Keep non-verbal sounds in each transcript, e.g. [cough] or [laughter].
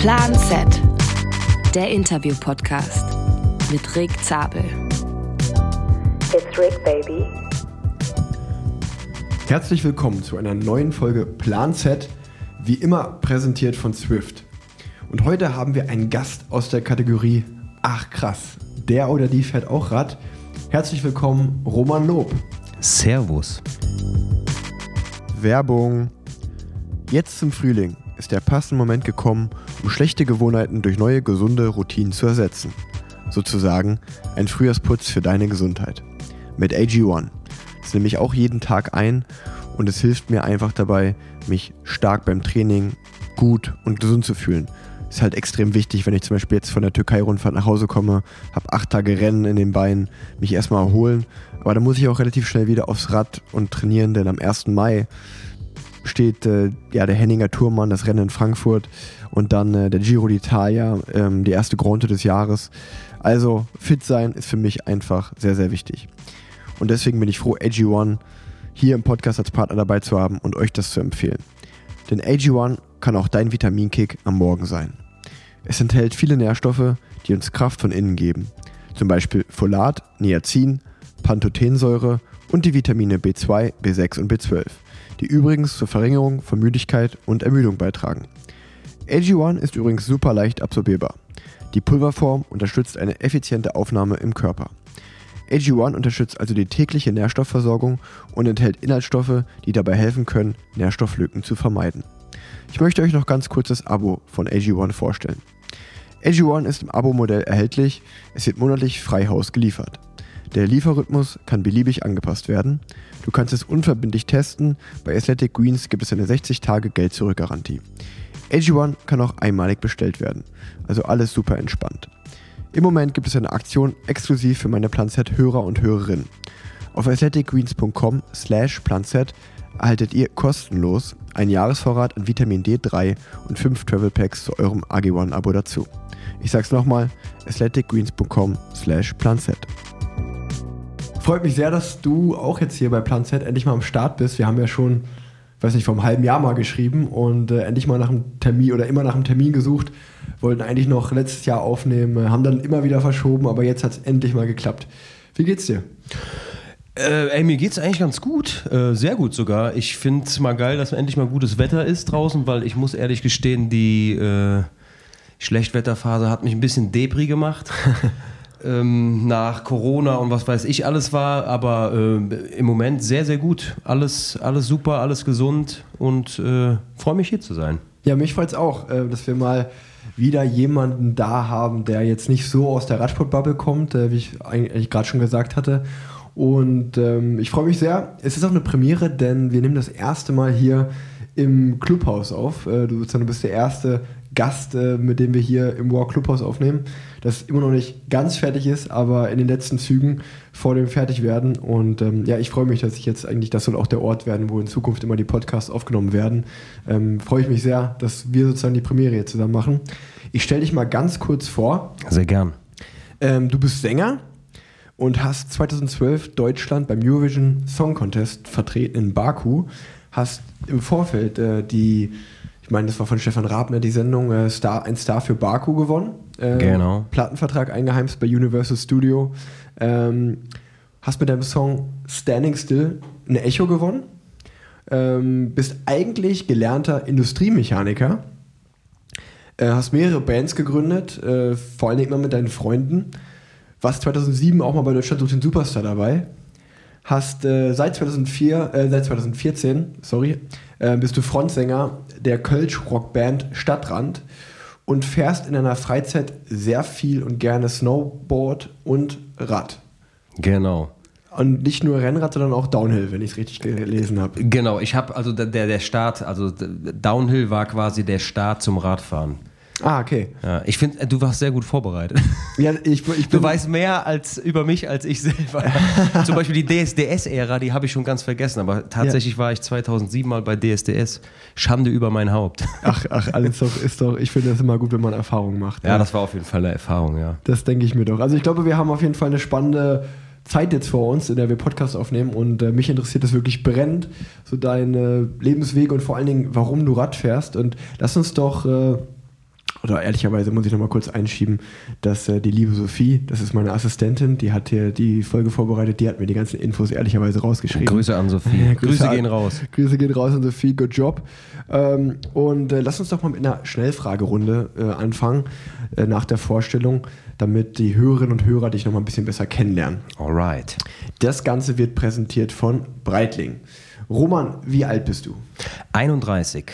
Plan Z, der Interview-Podcast mit Rick Zabel. It's Rick, baby. Herzlich willkommen zu einer neuen Folge Plan Z, wie immer präsentiert von Swift. Und heute haben wir einen Gast aus der Kategorie Ach krass, der oder die fährt auch Rad. Herzlich willkommen, Roman Lob. Servus. Werbung. Jetzt zum Frühling ist der passende Moment gekommen, um schlechte Gewohnheiten durch neue gesunde Routinen zu ersetzen. Sozusagen ein Frühjahrsputz für deine Gesundheit. Mit AG1. Das nehme ich auch jeden Tag ein und es hilft mir einfach dabei, mich stark beim Training, gut und gesund zu fühlen. Ist halt extrem wichtig, wenn ich zum Beispiel jetzt von der Türkei-Rundfahrt nach Hause komme, habe acht Tage Rennen in den Beinen, mich erstmal erholen. Aber dann muss ich auch relativ schnell wieder aufs Rad und trainieren, denn am 1. Mai steht äh, ja, der Henninger Tourmann, das Rennen in Frankfurt und dann äh, der Giro d'Italia, ähm, die erste Gronte des Jahres. Also fit sein ist für mich einfach sehr, sehr wichtig. Und deswegen bin ich froh, AG1 hier im Podcast als Partner dabei zu haben und euch das zu empfehlen. Denn AG1 kann auch dein Vitaminkick am Morgen sein. Es enthält viele Nährstoffe, die uns Kraft von innen geben. Zum Beispiel Folat, Niacin, Pantothensäure und die Vitamine B2, B6 und B12, die übrigens zur Verringerung von Müdigkeit und Ermüdung beitragen. AG1 ist übrigens super leicht absorbierbar. Die Pulverform unterstützt eine effiziente Aufnahme im Körper. AG1 unterstützt also die tägliche Nährstoffversorgung und enthält Inhaltsstoffe, die dabei helfen können, Nährstofflücken zu vermeiden. Ich möchte euch noch ganz kurz das Abo von AG1 vorstellen. AG1 ist im Abo-Modell erhältlich, es wird monatlich frei Haus geliefert. Der Lieferrhythmus kann beliebig angepasst werden. Du kannst es unverbindlich testen. Bei Athletic Greens gibt es eine 60-Tage-Geld-Zurück-Garantie. AG1 kann auch einmalig bestellt werden, also alles super entspannt. Im Moment gibt es eine Aktion exklusiv für meine Planset-Hörer und Hörerinnen. Auf athleticgreens.com slash planset erhaltet ihr kostenlos einen Jahresvorrat an Vitamin D3 und 5 Travel Packs zu eurem AG1-Abo dazu. Ich sag's nochmal, athleticgreens.com slash planset. Freut mich sehr, dass du auch jetzt hier bei Plan Z endlich mal am Start bist. Wir haben ja schon, weiß nicht, vor einem halben Jahr mal geschrieben und äh, endlich mal nach einem Termin oder immer nach einem Termin gesucht. Wollten eigentlich noch letztes Jahr aufnehmen, äh, haben dann immer wieder verschoben, aber jetzt hat es endlich mal geklappt. Wie geht's dir? Äh, ey, mir geht's eigentlich ganz gut, äh, sehr gut sogar. Ich finde es mal geil, dass endlich mal gutes Wetter ist draußen, weil ich muss ehrlich gestehen, die äh, Schlechtwetterphase hat mich ein bisschen depri gemacht. [laughs] ähm, nach Corona und was weiß ich alles war, aber äh, im Moment sehr, sehr gut. Alles, alles super, alles gesund und äh, freue mich hier zu sein. Ja, mich freut es auch, äh, dass wir mal wieder jemanden da haben, der jetzt nicht so aus der Radsportbubble kommt, äh, wie ich eigentlich gerade schon gesagt hatte. Und ähm, ich freue mich sehr. Es ist auch eine Premiere, denn wir nehmen das erste Mal hier im Clubhaus auf. Äh, du bist der erste Gast, mit dem wir hier im War Clubhaus aufnehmen, das immer noch nicht ganz fertig ist, aber in den letzten Zügen vor dem Fertigwerden. Und ähm, ja, ich freue mich, dass ich jetzt eigentlich, das soll auch der Ort werden, wo in Zukunft immer die Podcasts aufgenommen werden. Ähm, freue ich mich sehr, dass wir sozusagen die Premiere hier zusammen machen. Ich stelle dich mal ganz kurz vor. Sehr gern. Ähm, du bist Sänger und hast 2012 Deutschland beim Eurovision Song Contest vertreten in Baku. Hast im Vorfeld äh, die ich meine, das war von Stefan Rabner die Sendung, äh, Star, ein Star für Baku gewonnen. Äh, genau. Plattenvertrag eingeheimst bei Universal Studio. Ähm, hast mit deinem Song Standing Still ein Echo gewonnen. Ähm, bist eigentlich gelernter Industriemechaniker. Äh, hast mehrere Bands gegründet, äh, vor allen Dingen immer mit deinen Freunden. Warst 2007 auch mal bei Deutschland sucht den Superstar dabei. Hast äh, seit 2004, äh, seit 2014, sorry, äh, bist du Frontsänger der Kölsch-Rockband Stadtrand und fährst in deiner Freizeit sehr viel und gerne Snowboard und Rad. Genau. Und nicht nur Rennrad, sondern auch Downhill, wenn ich es richtig gelesen habe. Genau, ich habe also der, der Start, also Downhill war quasi der Start zum Radfahren. Ah, okay. Ja, ich finde, du warst sehr gut vorbereitet. Ja, ich, ich du weißt mehr als über mich als ich selber. [laughs] Zum Beispiel die DSDS-Ära, die habe ich schon ganz vergessen. Aber tatsächlich ja. war ich 2007 mal bei DSDS. Schande über mein Haupt. Ach, ach, alles doch, ist doch, ich finde das immer gut, wenn man Erfahrungen macht. Ja, ja, das war auf jeden Fall eine Erfahrung, ja. Das denke ich mir doch. Also ich glaube, wir haben auf jeden Fall eine spannende Zeit jetzt vor uns, in der wir Podcast aufnehmen und äh, mich interessiert das wirklich brennend, so deine Lebenswege und vor allen Dingen, warum du Rad fährst. Und lass uns doch... Äh, oder ehrlicherweise muss ich nochmal kurz einschieben, dass äh, die liebe Sophie, das ist meine Assistentin, die hat hier die Folge vorbereitet, die hat mir die ganzen Infos ehrlicherweise rausgeschrieben. Grüße an Sophie. [laughs] Grüße, an- gehen raus. Grüße gehen raus an Sophie, good job. Ähm, und äh, lass uns doch mal mit einer Schnellfragerunde äh, anfangen äh, nach der Vorstellung, damit die Hörerinnen und Hörer dich nochmal ein bisschen besser kennenlernen. Alright. Das Ganze wird präsentiert von Breitling. Roman, wie alt bist du? 31.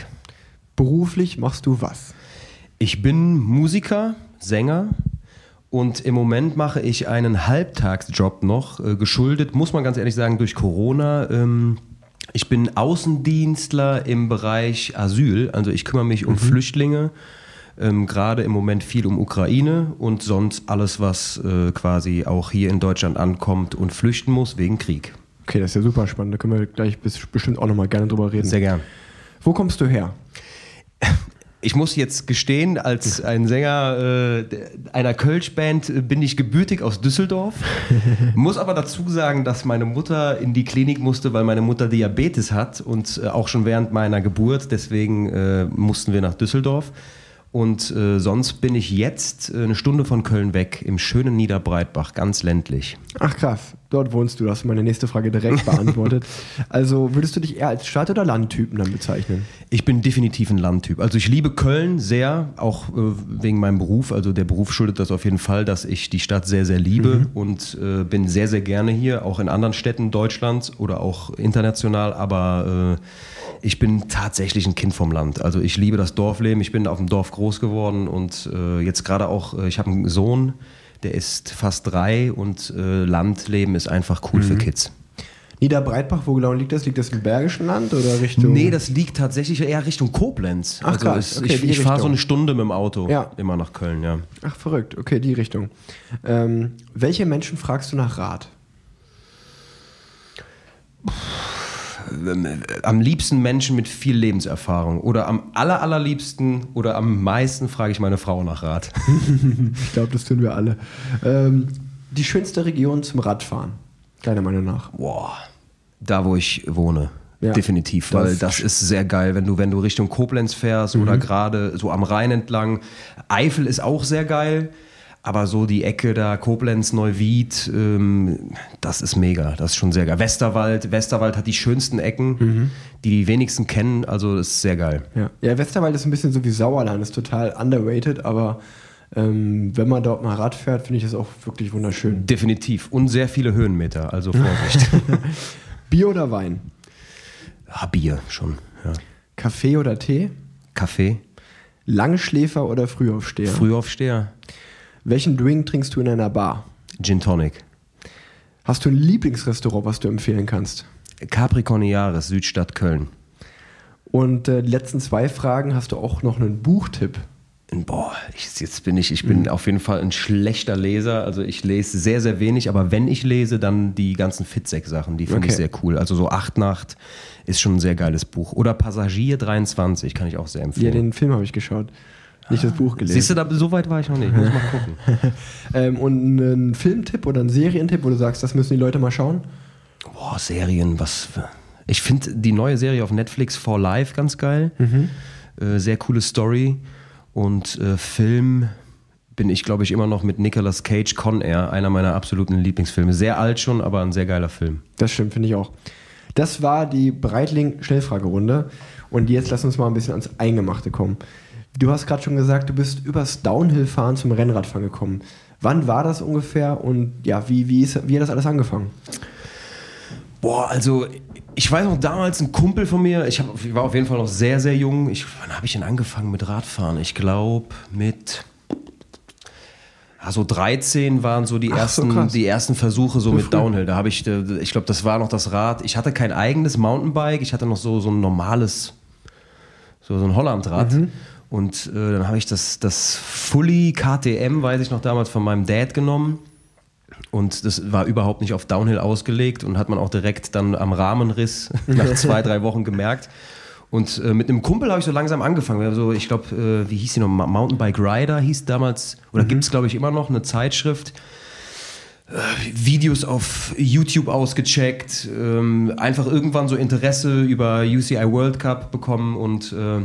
Beruflich machst du was? Ich bin Musiker, Sänger und im Moment mache ich einen Halbtagsjob noch, äh, geschuldet, muss man ganz ehrlich sagen, durch Corona. Ähm, ich bin Außendienstler im Bereich Asyl, also ich kümmere mich um Flüchtlinge, ähm, gerade im Moment viel um Ukraine und sonst alles, was äh, quasi auch hier in Deutschland ankommt und flüchten muss wegen Krieg. Okay, das ist ja super spannend. Da können wir gleich bis, bestimmt auch nochmal gerne drüber reden. Sehr gern. Wo kommst du her? [laughs] Ich muss jetzt gestehen, als ein Sänger äh, einer Kölsch-Band äh, bin ich gebürtig aus Düsseldorf. [laughs] muss aber dazu sagen, dass meine Mutter in die Klinik musste, weil meine Mutter Diabetes hat und äh, auch schon während meiner Geburt. Deswegen äh, mussten wir nach Düsseldorf. Und äh, sonst bin ich jetzt äh, eine Stunde von Köln weg, im schönen Niederbreitbach, ganz ländlich. Ach krass, dort wohnst du. Du hast meine nächste Frage direkt [laughs] beantwortet. Also würdest du dich eher als Stadt- oder Landtypen dann bezeichnen? Ich bin definitiv ein Landtyp. Also ich liebe Köln sehr, auch äh, wegen meinem Beruf. Also der Beruf schuldet das auf jeden Fall, dass ich die Stadt sehr, sehr liebe und äh, bin sehr, sehr gerne hier, auch in anderen Städten Deutschlands oder auch international. Aber äh, ich bin tatsächlich ein Kind vom Land. Also ich liebe das Dorfleben. Ich bin auf dem Dorf groß geworden und äh, jetzt gerade auch, äh, ich habe einen Sohn, der ist fast drei und äh, Landleben ist einfach cool für Kids. Niederbreitbach, wo genau liegt das? Liegt das im Bergischen Land oder Richtung? Nee, das liegt tatsächlich eher Richtung Koblenz. Ach, also es, Okay, ich, ich fahre so eine Stunde mit dem Auto Ja. immer nach Köln, ja. Ach, verrückt. Okay, die Richtung. Ähm, welche Menschen fragst du nach Rat? Am liebsten Menschen mit viel Lebenserfahrung. Oder am aller, allerliebsten oder am meisten frage ich meine Frau nach Rat. [laughs] Ich glaube, das tun wir alle. Ähm, die schönste Region zum Radfahren, deiner Meinung nach? Boah, da wo ich wohne. Ja. Definitiv, Das- weil das ist sehr geil, wenn du, wenn du Richtung Koblenz fährst oder gerade so am Rhein entlang. Eifel ist auch sehr geil, aber so die Ecke da, Koblenz, Neuwied, ähm, das ist mega, das ist schon sehr geil. Westerwald, Westerwald hat die schönsten Ecken, die die wenigsten kennen, also das ist sehr geil. Ja. ja, Westerwald ist ein bisschen so wie Sauerland, ist total underrated, aber ähm, wenn man dort mal Rad fährt, finde ich das auch wirklich wunderschön. Definitiv und sehr viele Höhenmeter, also Vorsicht. [laughs] Bier oder Wein? ah, Bier schon, ja. Kaffee oder Tee? Kaffee, Langschläfer oder Frühaufsteher? Frühaufsteher, Welchen Drink trinkst du in einer Bar? Gin Tonic. Hast du ein Lieblingsrestaurant, was du empfehlen kannst? Capricorniaris, Südstadt Köln. Und äh, die letzten zwei Fragen hast du auch noch einen Buchtipp. Boah, ich, jetzt bin ich, ich bin auf jeden Fall ein schlechter Leser. Also ich lese sehr, sehr wenig, aber wenn ich lese, dann die ganzen Fitzek-Sachen, die finde ich Okay. sehr cool. Also so Acht Nacht ist schon ein sehr geiles Buch. Oder Passagier 23 kann ich auch sehr Ja, empfehlen. den Film habe ich geschaut. Nicht das Buch gelesen. Siehst du, da, so weit war ich noch nicht. Muss mal gucken. [laughs] Ähm, und einen Filmtipp oder einen Serientipp, wo du sagst, das müssen die Leute mal schauen? Boah, Serien, was. für- Ich finde die neue Serie auf Netflix For Life ganz geil. Äh, sehr coole Story. Und äh, Film bin ich, glaube ich, immer noch mit Nicolas Cage Con Air, einer meiner absoluten Lieblingsfilme. Sehr alt schon, aber ein sehr geiler Film. Das stimmt, finde ich auch. Das war die Breitling-Schnellfragerunde. Und jetzt lass uns mal ein bisschen ans Eingemachte kommen. Du hast gerade schon gesagt, du bist übers Downhill-Fahren zum Rennradfahren gekommen. Wann war das ungefähr und ja, wie, wie, ist, wie hat das alles angefangen? Boah, also ich weiß noch damals ein Kumpel von mir, ich, hab, ich war auf jeden Fall noch sehr, sehr jung. Ich, wann habe ich denn angefangen mit Radfahren? Ich glaube mit also 13 waren so die Ach, so ersten, krass. die ersten Versuche so, So mit. Downhill. Da habe ich, ich glaube, das war noch das Rad. Ich hatte kein eigenes Mountainbike, ich hatte noch so, so ein normales, so, so ein Hollandrad. Mhm. Und äh, dann habe ich das, das Fully KTM, weiß ich noch damals, von meinem Dad genommen. Und das war überhaupt nicht auf Downhill ausgelegt und hat man auch direkt dann am Rahmenriss [laughs] nach zwei, drei Wochen gemerkt. Und äh, mit einem Kumpel habe ich so langsam angefangen. Wir haben so, ich glaube, äh, wie hieß die noch? Mountainbike Rider hieß damals, oder gibt es, glaube ich, immer noch eine Zeitschrift. Äh, Videos auf YouTube ausgecheckt, ähm, einfach irgendwann so Interesse über UCI World Cup bekommen und äh,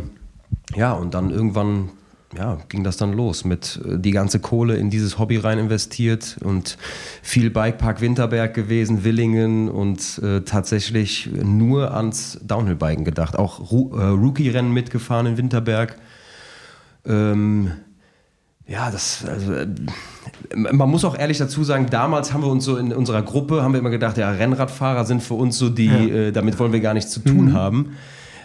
ja, und dann irgendwann ja, ging das dann los mit äh, die ganze Kohle in dieses Hobby rein investiert und viel Bikepark Winterberg gewesen, Willingen und äh, tatsächlich nur ans Downhill-Biken gedacht. Auch Ru äh, Rookie-Rennen mitgefahren in Winterberg. Ähm, ja, das, also, äh, man muss auch ehrlich dazu sagen, damals haben wir uns so in unserer Gruppe, haben wir immer gedacht, ja, Rennradfahrer sind für uns so die, Ja. äh, damit wollen wir gar nichts zu tun haben.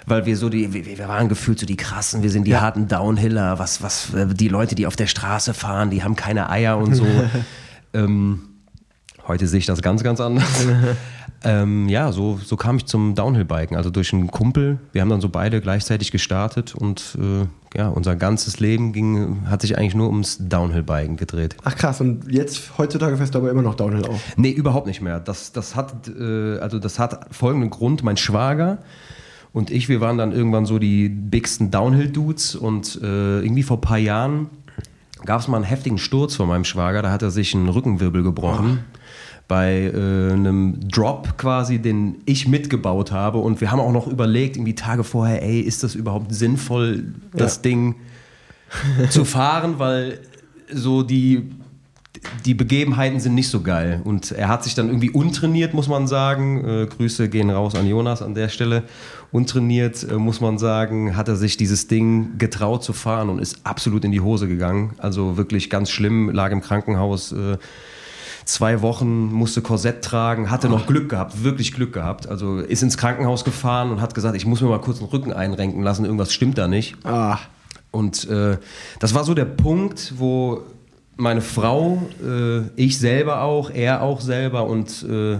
Weil wir so die, wir, wir waren gefühlt so die krassen, wir sind die Ja. harten Downhiller, was, was, äh, die Leute, die auf der Straße fahren, die haben keine Eier und so. [laughs] ähm, heute sehe ich das ganz, ganz anders. [laughs] ähm, ja, so, so kam ich zum Downhill-Biken, also durch einen Kumpel. Wir haben dann so beide gleichzeitig gestartet und äh, ja, unser ganzes Leben ging, hat sich eigentlich nur ums Downhill-Biken gedreht. Ach krass, und jetzt heutzutage fährst du aber immer noch Downhill auf. Nee, überhaupt nicht mehr. Das, das, hat, äh, also das hat folgenden Grund. Mein Schwager und ich, wir waren dann irgendwann so die bigsten Downhill-Dudes und äh, irgendwie vor ein paar Jahren gab es mal einen heftigen Sturz von meinem Schwager. Da hat er sich einen Rückenwirbel gebrochen. Bei äh, einem Drop quasi, den ich mitgebaut habe. Und wir haben auch noch überlegt, irgendwie Tage vorher, ey, ist das überhaupt sinnvoll, das Ja. Ding zu fahren? Weil so die, die Begebenheiten sind nicht so geil. Und er hat sich dann irgendwie untrainiert, muss man sagen. Äh, Grüße gehen raus an Jonas an der Stelle. Untrainiert, äh, muss man sagen, hat er sich dieses Ding getraut zu fahren und ist absolut in die Hose gegangen. Also wirklich ganz schlimm, lag im Krankenhaus. Äh, zwei Wochen, musste Korsett tragen, hatte noch Glück gehabt, wirklich Glück gehabt. Also ist ins Krankenhaus gefahren und hat gesagt, ich muss mir mal kurz den Rücken einrenken lassen, irgendwas stimmt da nicht. Ah, Und äh, das war so der Punkt, wo meine Frau, äh, ich selber auch, er auch selber und äh,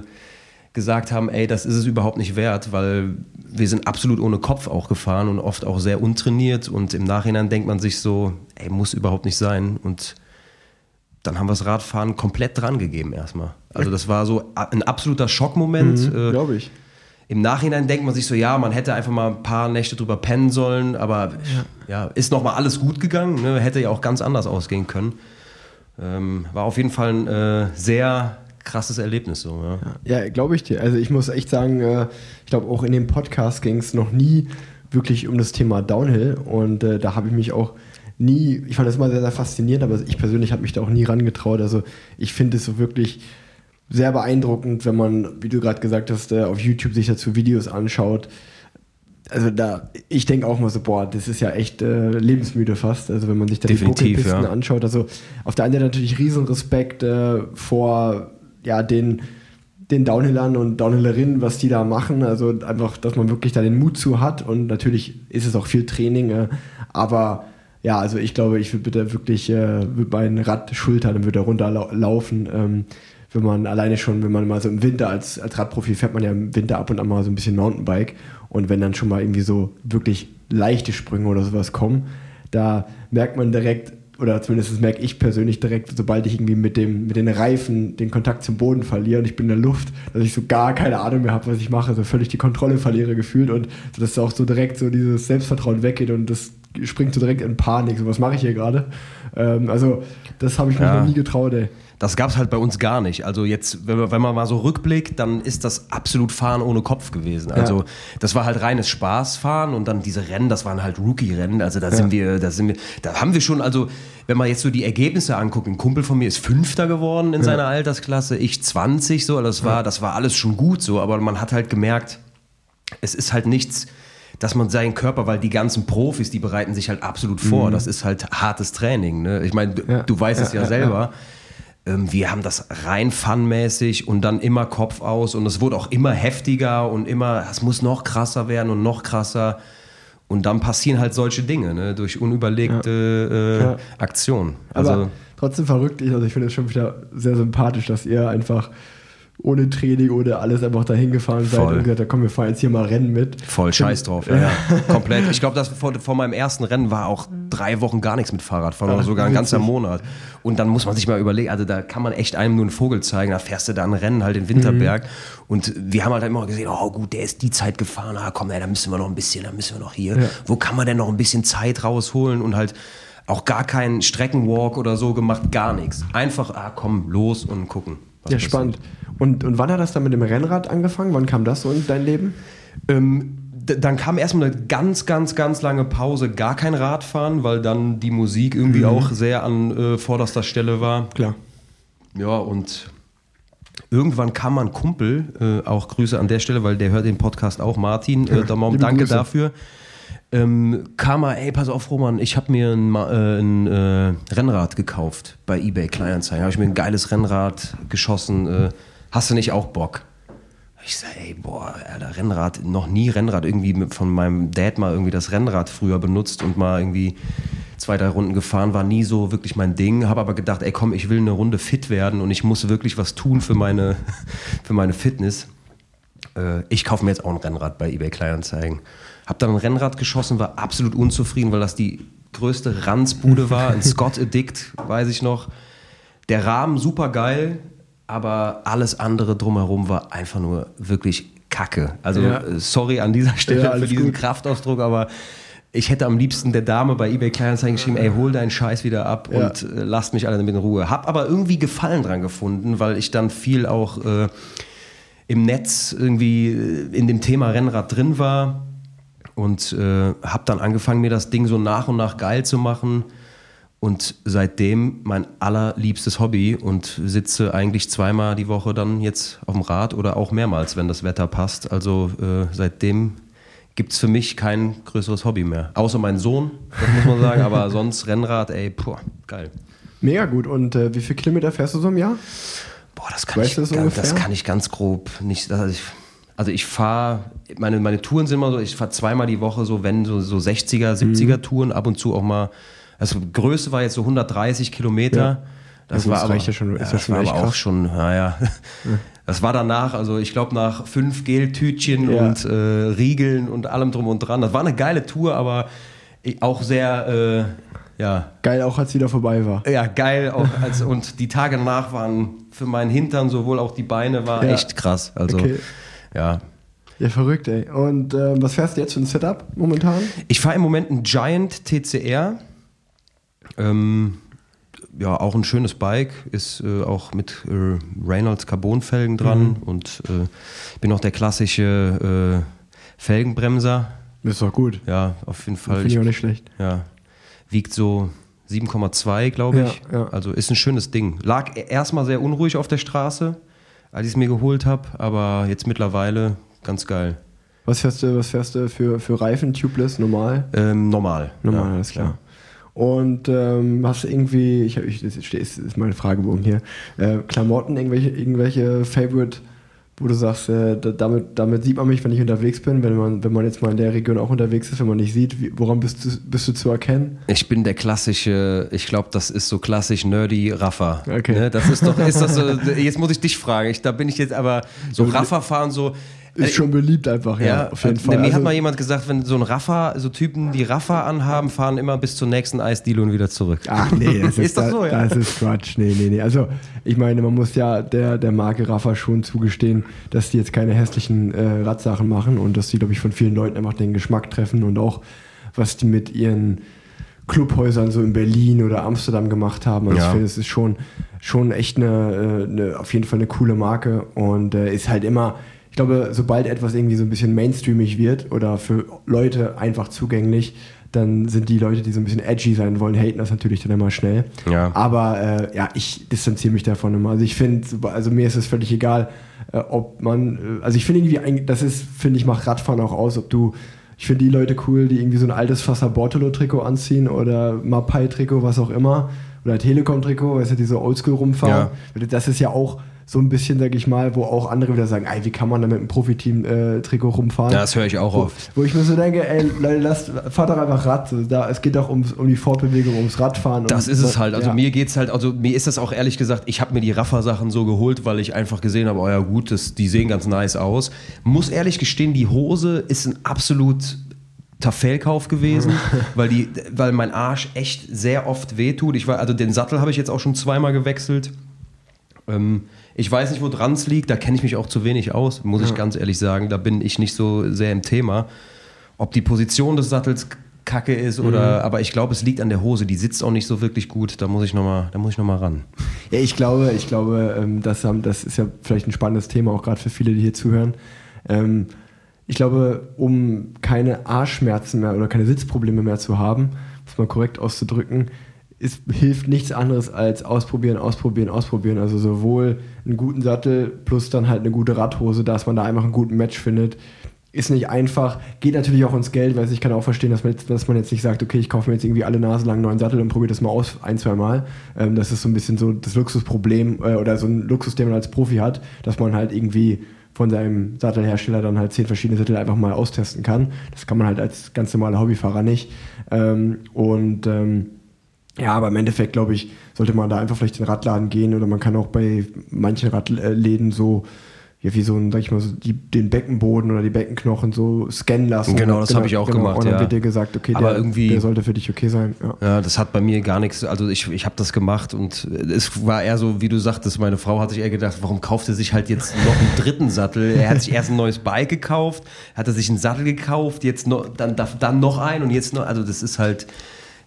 gesagt haben, ey, das ist es überhaupt nicht wert, weil wir sind absolut ohne Kopf auch gefahren und oft auch sehr untrainiert und im Nachhinein denkt man sich so, ey, muss überhaupt nicht sein und dann haben wir das Radfahren komplett dran gegeben erstmal. Also das war so ein absoluter Schockmoment. äh, glaube ich. im Nachhinein denkt man sich so, ja, man hätte einfach mal ein paar Nächte drüber pennen sollen, aber ja, ist nochmal alles gut gegangen, ne? hätte ja auch ganz anders ausgehen können. Ähm, war auf jeden Fall ein äh, sehr krasses Erlebnis so. Ja. Ja, glaube ich dir. Also ich muss echt sagen, äh, ich glaube auch in dem Podcast ging es noch nie wirklich um das Thema Downhill und äh, da habe ich mich auch nie, ich fand das immer sehr, sehr faszinierend, aber ich persönlich habe mich da auch nie rangetraut. Also ich finde es so wirklich sehr beeindruckend, wenn man, wie du gerade gesagt hast, äh, auf YouTube sich dazu Videos anschaut. Also da, ich denke auch mal so, boah, das ist ja echt äh, lebensmüde fast. Also wenn man sich da Definitiv, die Buckelpisten ja. anschaut. Also auf der einen Seite natürlich Riesenrespekt äh, vor ja, den, den Downhillern und Downhillerinnen, was die da machen. Also einfach, dass man wirklich da den Mut zu hat. Und natürlich ist es auch viel Training. Äh, aber ja, also ich glaube, ich würde bitte wirklich äh, würd mein Rad schultern und würde runterlaufen. Ähm, wenn man alleine schon, wenn man mal so im Winter als, als Radprofi fährt man ja im Winter ab und an mal so ein bisschen Mountainbike. Und wenn dann schon mal irgendwie so wirklich leichte Sprünge oder sowas kommen, da merkt man direkt, oder zumindest merke ich persönlich direkt, sobald ich irgendwie mit, dem, mit den Reifen den Kontakt zum Boden verliere und ich bin in der Luft, dass ich so gar keine Ahnung mehr habe, was ich mache, so völlig die Kontrolle verliere gefühlt und dass auch so direkt so dieses Selbstvertrauen weggeht und das springt so direkt in Panik, so was mache ich hier gerade. Ähm, also das habe ich mich Ja. noch nie getraut, ey. Das gab es halt bei uns gar nicht. Also jetzt, wenn man, wenn man mal so rückblickt, dann ist das absolut Fahren ohne Kopf gewesen. Also Ja. das war halt reines Spaßfahren und dann diese Rennen, das waren halt Rookie-Rennen. Also da sind wir, da sind wir, da haben wir schon, also wenn man jetzt so die Ergebnisse anguckt, ein Kumpel von mir ist Fünfter geworden in seiner Altersklasse, ich 20 so, also das war, das war alles schon gut so, aber man hat halt gemerkt, es ist halt nichts, dass man seinen Körper, weil die ganzen Profis, die bereiten sich halt absolut vor. Das ist halt hartes Training. Ne? Ich meine, du, Ja. du weißt es Ja, ja, ja, selber. Ähm, wir haben das rein funmäßig und dann immer Kopf aus und es wurde auch immer heftiger und immer, es muss noch krasser werden und noch krasser. Und dann passieren halt solche Dinge, ne? durch unüberlegte äh, Ja. Aktionen. Aber Also, trotzdem verrückt, ich- also ich finde es schon wieder sehr sympathisch, dass ihr einfach ohne Training, ohne alles einfach dahin gefahren seid Voll. und gesagt habt, komm, wir fahren jetzt hier mal Rennen mit. voll scheiß drauf. Ja, ja. [laughs] Komplett. Ich glaube, das vor, vor meinem ersten Rennen war auch drei Wochen gar nichts mit Fahrradfahren oder Ach, sogar ein ganzer. Monat. Und dann muss man sich mal überlegen, also da kann man echt einem nur einen Vogel zeigen, da fährst du da ein Rennen halt in Winterberg. Mhm. Und wir haben halt immer gesehen, oh gut, der ist die Zeit gefahren, ah komm, ey, da müssen wir noch ein bisschen, da müssen wir noch hier. Ja. Wo kann man denn noch ein bisschen Zeit rausholen und halt auch gar keinen Streckenwalk oder so gemacht, gar nichts. Einfach, ah komm, los und gucken. was Ja, passiert. spannend. Und, und wann hat das dann mit dem Rennrad angefangen? Wann kam das so in dein Leben? Ähm, dann kam erstmal eine ganz, ganz, ganz lange Pause, gar kein Radfahren, weil dann die Musik irgendwie auch sehr an äh, vorderster Stelle war. Klar. Ja, und irgendwann kam mal ein Kumpel, äh, auch Grüße an der Stelle, weil der hört den Podcast auch, Martin, äh, da mal danke Grüße. dafür. Ähm, kam mal, ey, pass auf, Roman, ich habe mir ein, äh, ein äh, Rennrad gekauft bei eBay Kleinanzeigen. Habe ich mir ein geiles Rennrad geschossen. Hast du nicht auch Bock? Ich sag, ey, boah, Alter, Rennrad, noch nie Rennrad, irgendwie von meinem Dad mal irgendwie das Rennrad früher benutzt und mal irgendwie zwei, drei Runden gefahren, war nie so wirklich mein Ding. Habe aber gedacht, ey, komm, ich will eine Runde fit werden und ich muss wirklich was tun für meine, [laughs] für meine Fitness. Äh, ich kaufe mir jetzt auch ein Rennrad bei eBay Kleinanzeigen. Hab dann ein Rennrad geschossen, war absolut unzufrieden, weil das die größte Ranzbude war. Ein [laughs] Scott Addict, weiß ich noch. Der Rahmen super geil, aber alles andere drumherum war einfach nur wirklich Kacke. Also Ja. äh, sorry an dieser Stelle Ja, für diesen gut. Kraftausdruck, aber ich hätte am liebsten der Dame bei eBay Kleinanzeigen geschrieben, ey, hol deinen Scheiß wieder ab Ja. und äh, lasst mich alle in Ruhe. Hab aber irgendwie Gefallen dran gefunden, weil ich dann viel auch äh, im Netz irgendwie äh, in dem Thema Rennrad drin war und äh, habe dann angefangen, mir das Ding so nach und nach geil zu machen. Und seitdem mein allerliebstes Hobby und sitze eigentlich zweimal die Woche dann jetzt auf dem Rad oder auch mehrmals, wenn das Wetter passt. Also äh, seitdem gibt es für mich kein größeres Hobby mehr. Außer mein Sohn, das muss man sagen, aber [laughs] sonst Rennrad, ey, puh, geil. Mega gut. Und äh, wie viele Kilometer fährst du so im Jahr? Boah, das kann, Weißt ich, das ganz, das kann ich ganz grob nicht. Also ich, also ich fahre, meine, meine Touren sind immer so, ich fahre zweimal die Woche so, wenn so, so 60er, 70er Mhm. Touren, ab und zu auch mal. Das Größte war jetzt so 130 Kilometer. Ja. Das war aber, ja schon- ja, das war aber auch schon, naja. Das war danach, also ich glaube nach fünf Geltütchen Ja. und äh, Riegeln und allem drum und dran. Das war eine geile Tour, aber auch sehr, äh, ja, Geil, auch als wieder vorbei war. ja, geil. Auch als, und die Tage danach waren für meinen Hintern sowohl auch die Beine war echt krass. Also Okay. ja. Ja, verrückt, ey. Und ähm, was fährst du jetzt für ein Setup momentan? Ich fahre im Moment einen Giant TCR. Ähm, ja, auch ein schönes Bike, ist äh, auch mit äh, Reynolds Carbonfelgen dran Mhm. und äh, bin auch der klassische äh, Felgenbremser. Ist doch gut. Ja, auf jeden Fall. Finde ich auch nicht schlecht. Ja. Wiegt so 7,2, glaube ich. Ja, ja. Also ist ein schönes Ding. Lag e- erstmal sehr unruhig auf der Straße, als ich es mir geholt habe, aber jetzt mittlerweile ganz geil. Was fährst du, was fährst du für, für Reifen, tubeless, normal? Ähm, normal. Normal, ja, alles klar. Und ähm, hast du irgendwie, ich, ich das ist, ist ist mein Fragebogen hier, äh, Klamotten, irgendwelche, irgendwelche Favorite, wo du sagst, äh, da, damit, damit sieht man mich, wenn ich unterwegs bin, wenn man, wenn man jetzt mal in der Region auch unterwegs ist, wenn man nicht sieht, wie, woran bist du, bist du zu erkennen? Ich bin der klassische, ich glaube, das ist so klassisch nerdy Raffer. Okay. Ne? Das ist doch, ist das so, [laughs] jetzt muss ich dich fragen. Ich, da bin ich jetzt aber so Raffer fahren so. Ist schon beliebt einfach, ja, Ja, auf jeden äh, Fall. Mir Also- hat mal jemand gesagt, wenn so ein Raffer, so Typen, die Raffer anhaben, fahren immer bis zur nächsten Eisdiele und wieder zurück. Ach nee, das [laughs] ist, Ist das so, ja? Das ist Quatsch. Nee, nee, nee. Also, ich meine, man muss ja der, der Marke Rafa schon zugestehen, dass die jetzt keine hässlichen äh, Radsachen machen und dass die, glaube ich, von vielen Leuten einfach den Geschmack treffen und auch, was die mit ihren Clubhäusern so in Berlin oder Amsterdam gemacht haben. Also Ja. ich finde, es ist schon, schon echt eine, äh, eine, auf jeden Fall eine coole Marke und äh, ist halt immer, ich glaube, sobald etwas irgendwie so ein bisschen mainstreamig wird oder für Leute einfach zugänglich, dann sind die Leute, die so ein bisschen edgy sein wollen, haten das natürlich dann immer schnell. Ja. Aber äh, ja, ich distanziere mich davon immer. Also ich finde, also mir ist es völlig egal, äh, ob man, äh, also ich finde irgendwie, das ist, finde ich, macht Radfahren auch aus, ob du, ich finde die Leute cool, die irgendwie so ein altes Fasser Bortolo-Trikot anziehen oder Mapai-Trikot, was auch immer, oder Telekom-Trikot, weißt du, die so oldschool rumfahren. Das ist ja auch so ein bisschen, sag ich mal, wo auch andere wieder sagen, ey, wie kann man da mit einem Profiteam-Trikot rumfahren? Ja, das höre ich auch wo, oft. Wo ich mir so denke, ey, Leute, lasst, fahrt doch einfach Rad. So, Da, es geht doch ums, um die Fortbewegung, ums Radfahren. Das ist es halt. Also ja. mir geht's halt, also mir ist das auch ehrlich gesagt, ich habe mir die Raffer-Sachen so geholt, weil ich einfach gesehen habe, oh ja gut, das, die sehen ganz nice aus. Muss ehrlich gestehen, die Hose ist ein absolut Fehlkauf gewesen, [laughs] weil, die, weil mein Arsch echt sehr oft wehtut. Ich war, also den Sattel habe ich jetzt auch schon zweimal gewechselt. Ähm, ich weiß nicht, wo dran es liegt, da kenne ich mich auch zu wenig aus, muss ich ganz ehrlich sagen. Da bin ich nicht so sehr im Thema. Ob die Position des Sattels kacke ist oder, aber ich glaube, es liegt an der Hose. Die sitzt auch nicht so wirklich gut. Da muss ich nochmal, da muss ich noch mal ran. Ja, ich glaube, ich glaube, ähm, das, haben- das ist ja vielleicht ein spannendes Thema, auch gerade für viele, die hier zuhören. Ähm, ich glaube, um keine Arschschmerzen mehr oder keine Sitzprobleme mehr zu haben, muss man korrekt auszudrücken, es hilft nichts anderes als ausprobieren, ausprobieren, ausprobieren. Also sowohl einen guten Sattel plus dann halt eine gute Radhose, dass man da einfach einen guten Match findet. Ist nicht einfach, geht natürlich auch ins Geld, weil ich kann auch verstehen, dass man, jetzt, dass man jetzt nicht sagt, okay, ich kaufe mir jetzt irgendwie alle Nase lang einen neuen Sattel und probiere das mal aus, ein, zwei Mal. Ähm, das ist so ein bisschen so das Luxusproblem äh, oder so ein Luxus, den man als Profi hat, dass man halt irgendwie von seinem Sattelhersteller dann halt zehn verschiedene Sattel einfach mal austesten kann. Das kann man halt als ganz normaler Hobbyfahrer nicht. Ähm, und ähm, ja, aber im Endeffekt, glaube ich, sollte man da einfach vielleicht in den Radladen gehen oder man kann auch bei manchen Radläden so ja, wie so ein, sag ich mal, so die, den Beckenboden oder die Beckenknochen so scannen lassen. Genau, das genau, habe ich auch genau, gemacht. Und dann ja. wird dir gesagt, okay, Aber der, irgendwie, der sollte für dich okay sein. Ja. ja. das hat bei mir gar nichts. Also ich, ich habe das gemacht und es war eher so, wie du sagtest, meine Frau hat sich eher gedacht, warum kauft er sich halt jetzt noch einen dritten Sattel? Er hat sich erst ein neues Bike gekauft, hat er sich einen Sattel gekauft, jetzt noch, dann, dann noch einen und jetzt noch, also das ist halt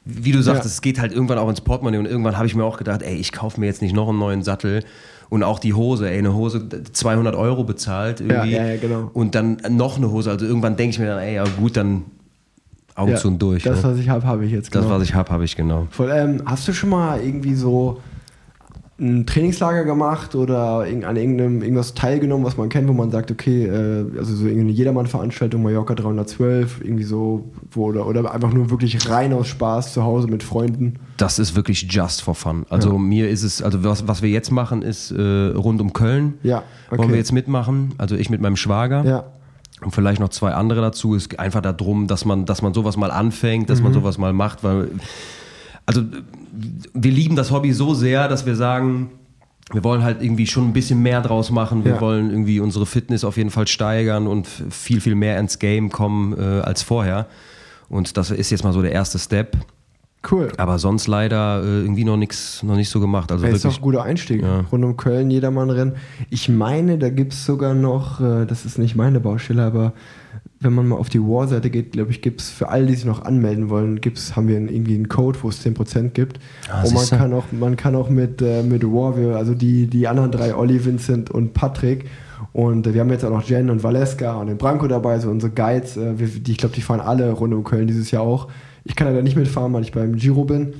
wie du sagst, ja. es geht halt irgendwann auch ins Portemonnaie und irgendwann habe ich mir auch gedacht, ey, ich kaufe mir jetzt nicht noch einen neuen Sattel und auch die Hose, ey, eine Hose 200 Euro bezahlt irgendwie ja, ja, genau. und dann noch eine Hose, also irgendwann denke ich mir dann, ey, ja gut, dann Augen zu und durch. Das, ne? was ich habe, habe ich jetzt. Genau. Das, was ich habe, habe ich genau. Voll, ähm, hast du schon mal irgendwie so ein Trainingslager gemacht oder an irgendeinem irgendwas teilgenommen, was man kennt, wo man sagt, okay, äh, also so irgendeine Jedermann-Veranstaltung, Mallorca 312, irgendwie so, wo, oder, oder einfach nur wirklich rein aus Spaß zu Hause mit Freunden? Das ist wirklich just for fun. Also ja. mir ist es, also was, was wir jetzt machen, ist äh, rund um Köln. Ja. Okay. Wollen wir jetzt mitmachen? Also ich mit meinem Schwager. Ja. Und vielleicht noch zwei andere dazu. Es geht einfach darum, dass man, dass man sowas mal anfängt, dass mhm. man sowas mal macht, weil also wir lieben das Hobby so sehr, dass wir sagen, wir wollen halt irgendwie schon ein bisschen mehr draus machen. Wir ja. wollen irgendwie unsere Fitness auf jeden Fall steigern und viel, viel mehr ins Game kommen äh, als vorher. Und das ist jetzt mal so der erste Step. Cool. Aber sonst leider äh, irgendwie noch nichts, noch nicht so gemacht. Also das wirklich, ist auch ein guter Einstieg. Ja. Rund um Köln, Jedermann-Rennen. Ich meine, da gibt es sogar noch, äh, das ist nicht meine Baustelle, aber wenn man mal auf die War-Seite geht, glaube ich, gibt es für alle, die sich noch anmelden wollen, gibt's, haben wir irgendwie einen Code, wo es 10% gibt. Ah, und man kann, auch, man kann auch mit, äh, mit War, also die, die anderen drei, Olli, Vincent und Patrick, und äh, wir haben jetzt auch noch Jen und Valeska und den Branko dabei, so unsere Guides, äh, wir, die, ich glaube, die fahren alle rund um Köln dieses Jahr auch. Ich kann leider nicht mitfahren, weil ich beim Giro bin.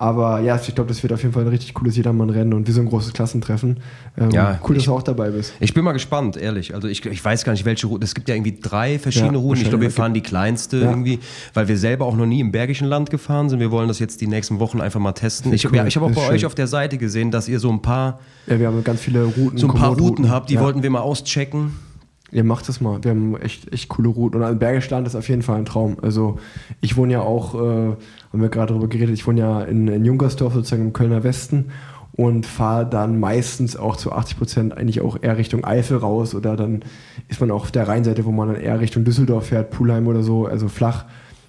Aber ja, ich glaube, das wird auf jeden Fall ein richtig cooles Jedermann-Rennen und wie so ein großes Klassentreffen. Ähm, ja, cool, dass ich, du auch dabei bist. Ich bin mal gespannt, ehrlich. Also ich, ich weiß gar nicht, welche Route. Es gibt ja irgendwie drei verschiedene ja, Routen. Ich glaube, wir fahren die kleinste ja. irgendwie, weil wir selber auch noch nie im Bergischen Land gefahren sind. Wir wollen das jetzt die nächsten Wochen einfach mal testen. Ich, cool. ja, ich habe auch bei schön. euch auf der Seite gesehen, dass ihr so ein paar, ja, wir haben ganz viele Routen, so ein paar Routen habt. Die wollten wir mal auschecken. Ihr macht das mal. Wir haben echt, echt coole Routen. Und ein Bergische Land ist auf jeden Fall ein Traum. Also ich wohne ja auch, äh, haben wir gerade darüber geredet, ich wohne ja in, in Junkersdorf, sozusagen im Kölner Westen und fahre dann meistens auch zu 80 Prozent eigentlich auch eher Richtung Eifel raus oder dann ist man auch auf der Rheinseite, wo man dann eher Richtung Düsseldorf fährt, Pulheim oder so, also flach.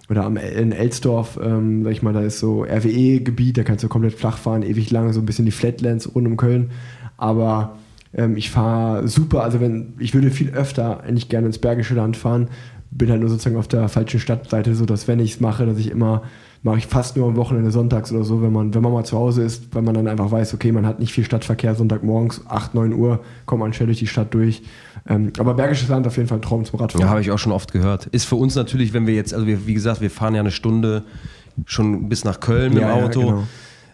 Oder am, in Elsdorf, ähm, sag ich mal, da ist so RWE-Gebiet, da kannst du komplett flach fahren, ewig lange, so ein bisschen die Flatlands rund um Köln. Aber ähm, ich fahre super, also wenn ich würde viel öfter eigentlich gerne ins Bergische Land fahren, bin halt nur sozusagen auf der falschen Stadtseite, so dass wenn ich es mache, dass ich immer mache ich fast nur am Wochenende sonntags oder so, wenn man wenn man mal zu Hause ist, weil man dann einfach weiß, okay, man hat nicht viel Stadtverkehr Sonntagmorgens 8 9 Uhr kommt man schnell durch die Stadt durch. Ähm, aber Bergisches Land auf jeden Fall ein Traum zum Radfahren. Ja, habe ich auch schon oft gehört. Ist für uns natürlich, wenn wir jetzt, also wir, wie gesagt, wir fahren ja eine Stunde schon bis nach Köln mit ja, dem Auto. Ja, genau.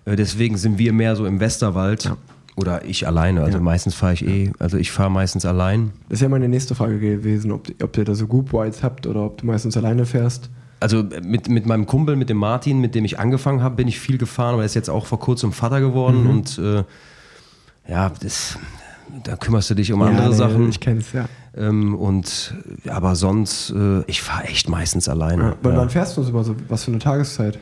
Äh, deswegen sind wir mehr so im Westerwald. Ja. Oder ich alleine. Also ja. meistens fahre ich eh, also ich fahre meistens allein. Das ist ja meine nächste Frage gewesen, ob, ob ihr da so Group Rides habt oder ob du meistens alleine fährst. Also mit, mit meinem Kumpel, mit dem Martin, mit dem ich angefangen habe, bin ich viel gefahren, aber er ist jetzt auch vor kurzem Vater geworden mhm. und äh, ja, das, da kümmerst du dich um ja, andere nee, Sachen. Ich kenn's, ja. Ähm, und aber sonst, äh, ich fahre echt meistens alleine. Ja, wann, wann fährst du so, was für eine Tageszeit?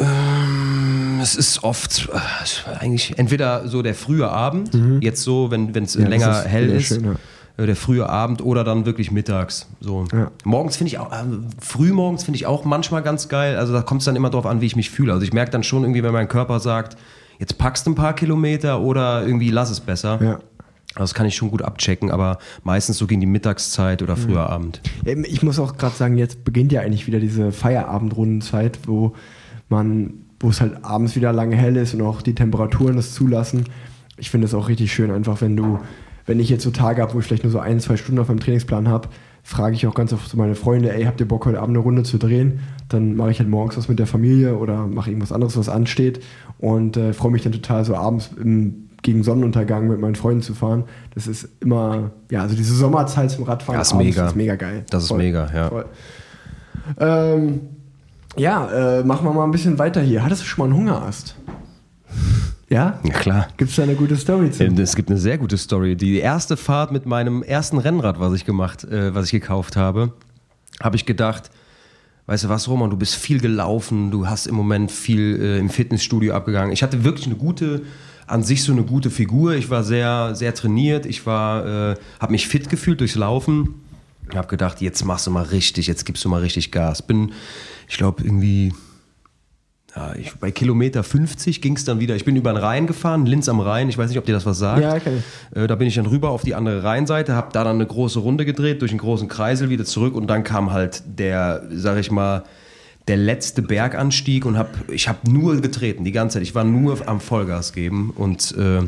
Ähm, es ist oft äh, eigentlich entweder so der frühe Abend, mhm. jetzt so, wenn es ja, länger ist hell ist. Schön, ja. Äh, der frühe Abend oder dann wirklich mittags. So. Ja. Morgens finde ich auch, äh, früh morgens finde ich auch manchmal ganz geil. Also da kommt es dann immer darauf an, wie ich mich fühle. Also ich merke dann schon irgendwie, wenn mein Körper sagt, jetzt packst du ein paar Kilometer oder irgendwie lass es besser. Ja. Das kann ich schon gut abchecken, aber meistens so gegen die Mittagszeit oder früher mhm. Abend. Ich muss auch gerade sagen, jetzt beginnt ja eigentlich wieder diese Feierabendrundenzeit, wo man, wo es halt abends wieder lange hell ist und auch die Temperaturen das zulassen. Ich finde es auch richtig schön, einfach wenn du, wenn ich jetzt so Tage habe, wo ich vielleicht nur so ein, zwei Stunden auf meinem Trainingsplan habe, frage ich auch ganz oft so meine Freunde, ey, habt ihr Bock heute Abend eine Runde zu drehen? Dann mache ich halt morgens was mit der Familie oder mache irgendwas anderes, was ansteht und äh, freue mich dann total so abends im, gegen Sonnenuntergang mit meinen Freunden zu fahren. Das ist immer, ja, also diese Sommerzeit zum Radfahren Das ist mega. ist mega geil. Das ist Voll. mega, ja. Ähm, ja, äh, machen wir mal ein bisschen weiter hier. Hattest du schon mal einen Hungerast? [laughs] Ja? Ja, klar. Gibt es da eine gute Story zu? Es gibt eine sehr gute Story. Die erste Fahrt mit meinem ersten Rennrad, was ich gemacht, äh, was ich gekauft habe, habe ich gedacht, weißt du was, Roman, du bist viel gelaufen, du hast im Moment viel äh, im Fitnessstudio abgegangen. Ich hatte wirklich eine gute, an sich so eine gute Figur. Ich war sehr, sehr trainiert. Ich war, äh, habe mich fit gefühlt durchs Laufen. Ich habe gedacht, jetzt machst du mal richtig, jetzt gibst du mal richtig Gas. Bin, ich glaube, irgendwie ja, ich, bei Kilometer 50 ging es dann wieder. Ich bin über den Rhein gefahren, Linz am Rhein. Ich weiß nicht, ob dir das was sagt. Ja, ich. Äh, da bin ich dann rüber auf die andere Rheinseite, habe da dann eine große Runde gedreht, durch einen großen Kreisel wieder zurück und dann kam halt der, sag ich mal, der letzte Berganstieg und hab, ich habe nur getreten die ganze Zeit. Ich war nur am Vollgas geben und äh,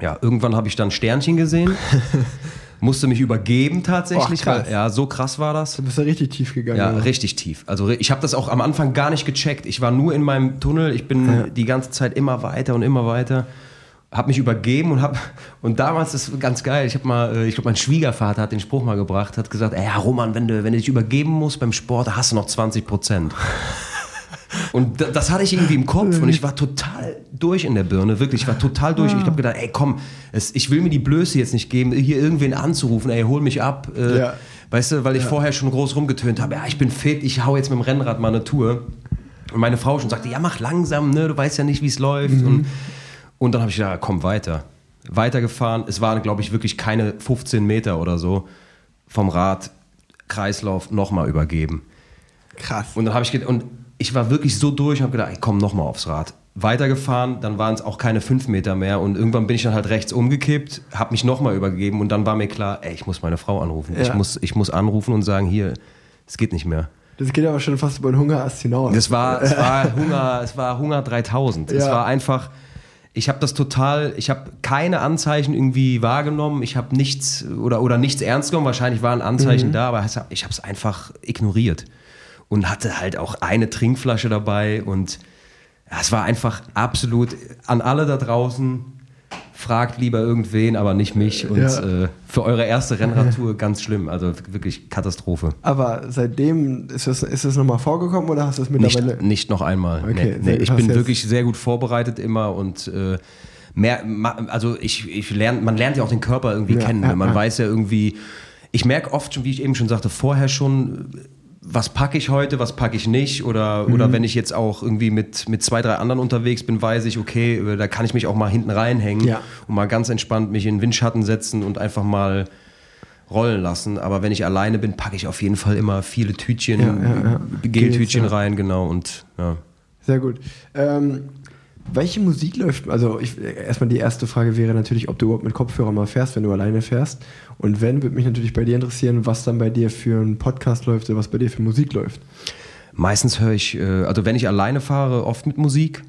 ja, irgendwann habe ich dann Sternchen gesehen, [laughs] musste mich übergeben tatsächlich. Krass. weil, ja, so krass war das. Du bist ja richtig tief gegangen. Ja, oder? richtig tief. Also ich habe das auch am Anfang gar nicht gecheckt. Ich war nur in meinem Tunnel. Ich bin Ja. die ganze Zeit immer weiter und immer weiter. Habe mich übergeben und habe und damals ist ganz geil. Ich habe mal, äh, ich glaube, mein Schwiegervater hat den Spruch mal gebracht, hat gesagt, ey, ja, Roman, wenn du, wenn du dich übergeben musst beim Sport, hast du noch 20 Prozent. Und da- das hatte ich irgendwie im Kopf und ich war total durch in der Birne, wirklich, ich war total durch. Ich habe gedacht, ey, komm, es, ich will mir die Blöße jetzt nicht geben, hier irgendwen anzurufen, ey, hol mich ab. Äh, Ja. Weißt du, weil ich vorher schon groß rumgetönt habe, ja, ich bin fit, ich hau jetzt mit dem Rennrad mal eine Tour. Und meine Frau schon sagte, ja, mach langsam, ne, du weißt ja nicht, wie es läuft. Mhm. Und, und dann habe ich gedacht, komm weiter. Weitergefahren, es waren, glaube ich, wirklich keine 15 Meter oder so vom Rad, Kreislauf nochmal übergeben. Krass. Und dann habe ich gedacht, und ich war wirklich so durch und habe gedacht, ich komm nochmal aufs Rad. Weitergefahren, dann waren es auch keine fünf Meter mehr und irgendwann bin ich dann halt rechts umgekippt, habe mich nochmal übergeben und dann war mir klar, ey, ich muss meine Frau anrufen. Ich, Ja. muss, ich muss anrufen und sagen, hier, es geht nicht mehr. Das geht aber schon fast über den Hungerast hinaus. Das war, es war [laughs] Hunger, es war Hunger 3000. Es Ja. war einfach, ich habe das total, ich habe keine Anzeichen irgendwie wahrgenommen. Ich habe nichts oder, oder nichts ernst genommen. Wahrscheinlich waren Anzeichen Mhm. da, aber ich habe es einfach ignoriert und hatte halt auch eine Trinkflasche dabei und es war einfach absolut an alle da draußen. Fragt lieber irgendwen, aber nicht mich. Und Ja. äh, für eure erste Rennradtour [laughs] ganz schlimm. Also wirklich Katastrophe. aber seitdem ist das, ist das nochmal vorgekommen oder hast du das mittlerweile? Nicht, nicht noch einmal. Okay, nee, nee, ich bin wirklich sehr gut vorbereitet immer und äh, mehr, also ich, ich lerne, man lernt ja auch den Körper irgendwie Ja, kennen. ja, man ja. weiß ja irgendwie, ich merke oft schon, wie ich eben schon sagte, vorher schon, was packe ich heute, was packe ich nicht oder, Mhm. oder wenn ich jetzt auch irgendwie mit, mit zwei, drei anderen unterwegs bin, weiß ich, okay, äh, da kann ich mich auch mal hinten reinhängen Ja. und mal ganz entspannt mich in den Windschatten setzen und einfach mal rollen lassen. Aber wenn ich alleine bin, packe ich auf jeden Fall immer viele Tütchen, Ja, ja. Geltütchen rein, genau. Und ja. Sehr gut. Ähm, welche Musik läuft? Also ich, erstmal die erste Frage wäre natürlich, ob du überhaupt mit Kopfhörer mal fährst, wenn du alleine fährst. Und wenn, würde mich natürlich bei dir interessieren, was dann bei dir für ein Podcast läuft oder was bei dir für Musik läuft. Meistens höre ich, äh, also wenn ich alleine fahre, oft mit Musik.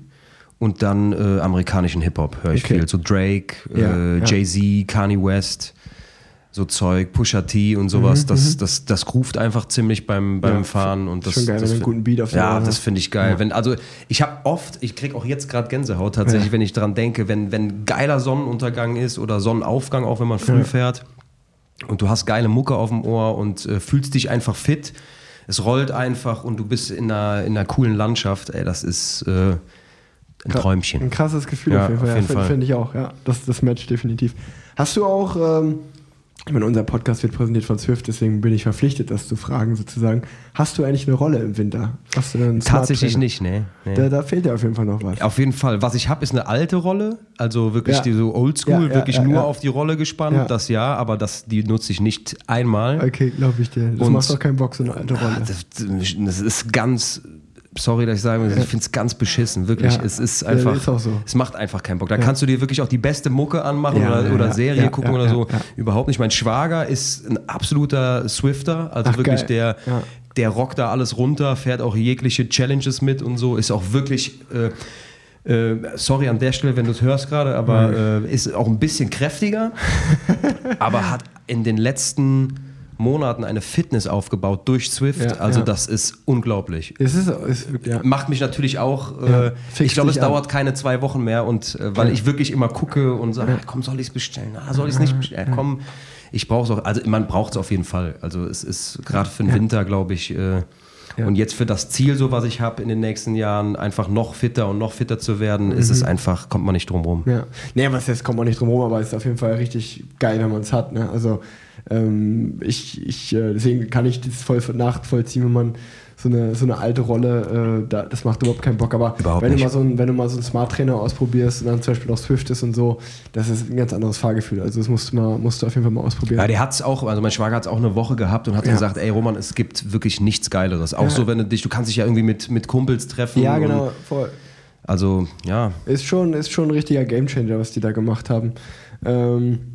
Und dann äh, amerikanischen Hip-Hop höre ich Okay. viel. So Drake, Ja, äh, ja. Jay-Z, Kanye West, so Zeug, Pusha T und sowas. das, das, das groovt einfach ziemlich beim, beim Mhm, Ja, Fahren. Und das, schon geil, wenn das du einen guten Beat auf Ja, das finde ich geil. Wenn, also ich habe oft, ich kriege auch jetzt gerade Gänsehaut tatsächlich, wenn ich dran denke, wenn, wenn geiler Sonnenuntergang ist oder Sonnenaufgang, auch wenn man früh fährt und du hast geile Mucke auf dem Ohr und äh, fühlst dich einfach fit. Es rollt einfach und du bist in einer, in einer coolen Landschaft. Ey, das ist äh, ein Träumchen. Ein krasses Gefühl Ja, auf jeden Fall. finde Fall. find ich auch, ja. Das, das Match definitiv. Hast du auch, ähm, ich meine, unser Podcast wird präsentiert von Swift, deswegen bin ich verpflichtet, das zu fragen, sozusagen. Hast du eigentlich eine Rolle im Winter? Hast du einen Tatsächlich nicht, nee. nee. Da, da fehlt dir auf jeden Fall noch was. Auf jeden Fall. Was ich habe, ist eine alte Rolle, also wirklich Ja. die so oldschool, Ja, ja, wirklich nur auf die Rolle gespannt, das ja, aber das, die nutze ich nicht einmal. Okay, glaube ich dir. Das Und- macht doch keinen Bock, so eine alte Ah, Rolle. das, das ist ganz, sorry, dass ich sage, ich finde es ganz beschissen, wirklich. Ja. Es ist Ja, einfach, ist auch so. es macht einfach keinen Bock. Da kannst du dir wirklich auch die beste Mucke anmachen Ja, oder, ja, oder ja. Serie Ja, gucken ja, oder ja, so. ja. Überhaupt nicht. Mein Schwager ist ein absoluter Swifter, also Ach, wirklich geil. der, Ja. der rockt da alles runter, fährt auch jegliche Challenges mit und so, ist auch wirklich. Äh, äh, sorry an der Stelle, wenn du es hörst gerade, aber äh, ist auch ein bisschen kräftiger, [laughs] aber hat in den letzten Monaten eine Fitness aufgebaut durch Swift. Ja, also ja. das ist unglaublich. Es ist, ist wirklich, ja. Macht mich natürlich auch, äh, ich glaube, es an. dauert keine zwei Wochen mehr und äh, weil ich wirklich immer gucke und sage, ah, komm, soll ich es bestellen? Ah, soll ich es nicht bestellen? Komm, ich brauche es auch, also man braucht es auf jeden Fall. Also es ist gerade für den. Winter, glaube ich, äh, und jetzt für das Ziel, so was ich habe in den nächsten Jahren, einfach noch fitter und noch fitter zu werden, ist Mhm. es einfach, kommt man nicht drum rum. Ja. Nee, was jetzt kommt man nicht drum rum, aber es ist auf jeden Fall richtig geil, wenn man es hat. Ne? Also ähm, ich, ich äh, deswegen kann ich das voll nachvollziehen, wenn man so eine, so eine alte Rolle, äh, da, das macht überhaupt keinen Bock. Aber Überhaupt wenn du mal so ein, wenn du mal so einen Smart Trainer ausprobierst und dann zum Beispiel noch Swift ist und so, das ist ein ganz anderes Fahrgefühl. Also das musst du mal, musst du auf jeden Fall mal ausprobieren. Ja, der hat es auch, also mein Schwager hat es auch eine Woche gehabt und hat Ja. gesagt, ey Roman, es gibt wirklich nichts Geileres. Auch Ja. so, wenn du dich, du kannst dich ja irgendwie mit, mit Kumpels treffen. ja, genau, voll. Also, ja, Ist schon, ist schon ein richtiger Gamechanger, was die da gemacht haben. Ähm,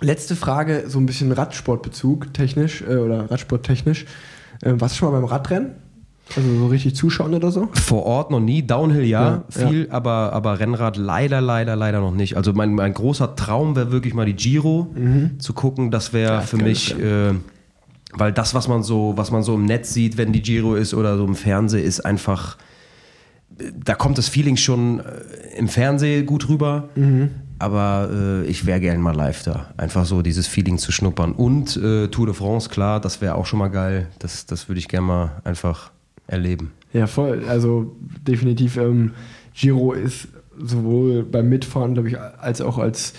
letzte Frage, so ein bisschen Radsportbezug technisch äh, oder Radsporttechnisch. Ähm, warst du schon mal beim Radrennen? Also so richtig zuschauen oder so? vor Ort noch nie. Downhill ja, Ja, viel, Aber, aber Rennrad leider, leider, leider noch nicht. Also mein, mein großer Traum wäre wirklich mal die Giro zu gucken. Das wäre Ja, für mich, äh, weil das, was man so, was man so im Netz sieht, wenn die Giro ist oder so im Fernsehen, ist einfach, äh, da kommt das Feeling schon äh, im Fernsehen gut rüber. Aber äh, ich wäre gern mal live da. Einfach so dieses Feeling zu schnuppern. Und äh, Tour de France, klar, das wäre auch schon mal geil. Das, das würde ich gerne mal einfach erleben. Ja, voll. Also definitiv, ähm, Giro ist sowohl beim Mitfahren, glaube ich, als auch als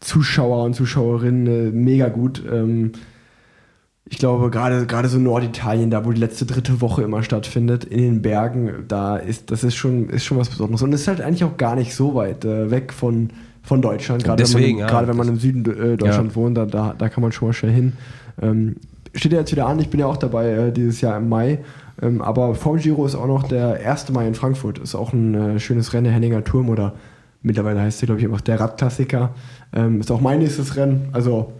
Zuschauer und Zuschauerinnen äh, mega gut. Ähm, ich glaube, gerade gerade so Norditalien, da wo die letzte dritte Woche immer stattfindet, in den Bergen, da ist das ist schon ist schon was Besonderes und es ist halt eigentlich auch gar nicht so weit äh, weg von von Deutschland. Gerade wenn man, Deswegen, im- ja. gerade wenn man im Süden äh, Deutschland Ja. wohnt, da, da da kann man schon mal schnell hin. Ähm, steht ja jetzt wieder an. Ich bin ja auch dabei äh, dieses Jahr im Mai. Ähm, aber vorm Giro ist auch noch der 1. Mai in Frankfurt. Ist auch ein äh, schönes Rennen, der Henninger Turm oder mittlerweile heißt der, glaube ich, einfach der Radklassiker. Ähm, ist auch mein nächstes Rennen. Also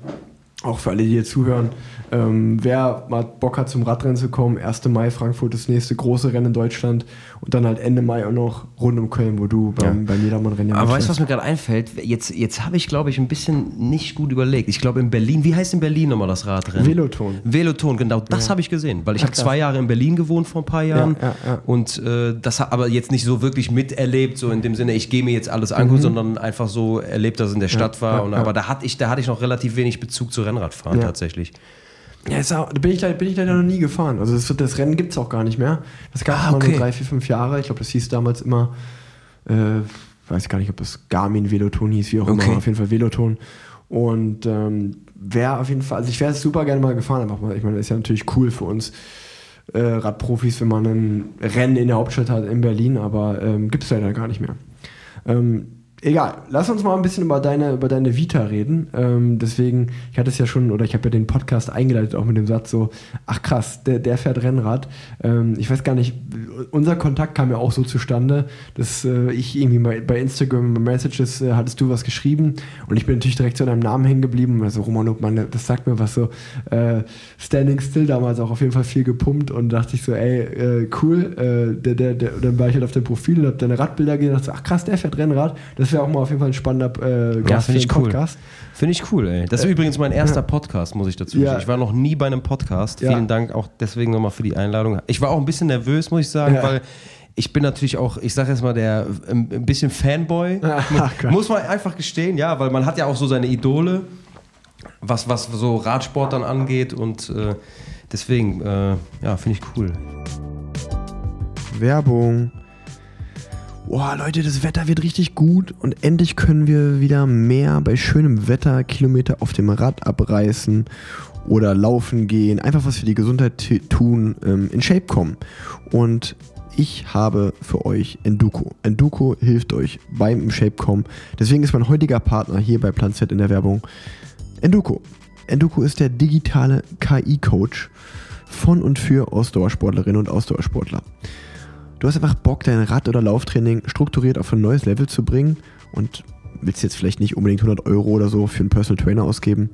auch für alle, die hier zuhören. Ähm, wer mal Bock hat, zum Radrennen zu kommen, 1. Mai Frankfurt, das nächste große Rennen in Deutschland. Und dann halt Ende Mai auch noch rund um Köln, wo du beim, beim Jedermann-Rennen ja Aber weißt du, was mir gerade einfällt? Jetzt, jetzt habe ich, glaube ich, ein bisschen nicht gut überlegt. Ich glaube, in Berlin, wie heißt in Berlin nochmal das Radrennen? Veloton. Veloton, genau, das habe ich gesehen, weil ich habe zwei Jahre in Berlin gewohnt vor ein paar Jahren ja, ja. und äh, das aber jetzt nicht so wirklich miterlebt, so in dem Sinne, ich gehe mir jetzt alles angucken, sondern einfach so erlebt, dass es in der Stadt war. Mhm. ja, und, ja. Aber da hatte ich, da hatte ich noch relativ wenig Bezug zu Rennradfahren Ja. tatsächlich. Ja, ist auch, da bin ich, leider- bin ich leider noch nie gefahren. Also das, das Rennen gibt es auch gar nicht mehr. Das gab es Ah, mal okay. nur drei, vier, fünf Jahre. Ich glaube, das hieß damals immer, äh, weiß gar nicht, ob das Garmin Veloton hieß, wie auch Okay. immer, auf jeden Fall Veloton. Und ähm, wäre auf jeden Fall, also ich wäre super gerne mal gefahren, einfach mal. Ich meine, das ist ja natürlich cool für uns äh, Radprofis, wenn man ein Rennen in der Hauptstadt hat in Berlin, aber ähm, gibt es leider gar nicht mehr. Ähm, egal, lass uns mal ein bisschen über deine, über deine Vita reden. Ähm, deswegen, ich hatte es ja schon, oder ich habe ja den Podcast eingeleitet, auch mit dem Satz so, ach krass, der, der fährt Rennrad. Ähm, ich weiß gar nicht, unser Kontakt kam ja auch so zustande, dass äh, ich irgendwie bei, bei Instagram Messages äh, hattest du was geschrieben und ich bin natürlich direkt zu deinem Namen hängen geblieben. Also Roman Obmann, das sagt mir was so. Äh, Standing Still damals auch auf jeden Fall viel gepumpt und dachte ich so, ey, äh, cool. Äh, der, der, der, dann war ich halt auf deinem Profil und hab deine Radbilder gesehen und dachte ach krass, der fährt Rennrad. Das wäre auch mal auf jeden Fall ein spannender äh, Gast finde für ich cool. Podcast. Finde ich cool, ey. Das ist übrigens mein erster Podcast, muss ich dazu Äh, Ja. sagen. Ich war noch nie bei einem Podcast. Ja. Vielen Dank auch deswegen nochmal für die Einladung. Ich war auch ein bisschen nervös, muss ich sagen, Ja. weil ich bin natürlich auch, ich sage jetzt mal, der ähm, ein bisschen Fanboy. Ach [laughs] muss man einfach gestehen, ja, weil man hat ja auch so seine Idole, was, was so Radsport dann angeht und äh, deswegen, äh, ja, finde ich cool. Werbung. Boah, Leute, das Wetter wird richtig gut und endlich können wir wieder mehr bei schönem Wetter Kilometer auf dem Rad abreißen oder laufen gehen, einfach was für die Gesundheit tun, ähm, in Shape kommen. Und ich habe für euch Enduko. Enduko hilft euch beim im Shape kommen. Deswegen ist mein heutiger Partner hier bei Plan Z in der Werbung Enduko. Enduko ist der digitale KI-Coach von und für Ausdauersportlerinnen und Ausdauersportler. Du hast einfach Bock, dein Rad- oder Lauftraining strukturiert auf ein neues Level zu bringen und willst jetzt vielleicht nicht unbedingt 100 Euro oder so für einen Personal Trainer ausgeben,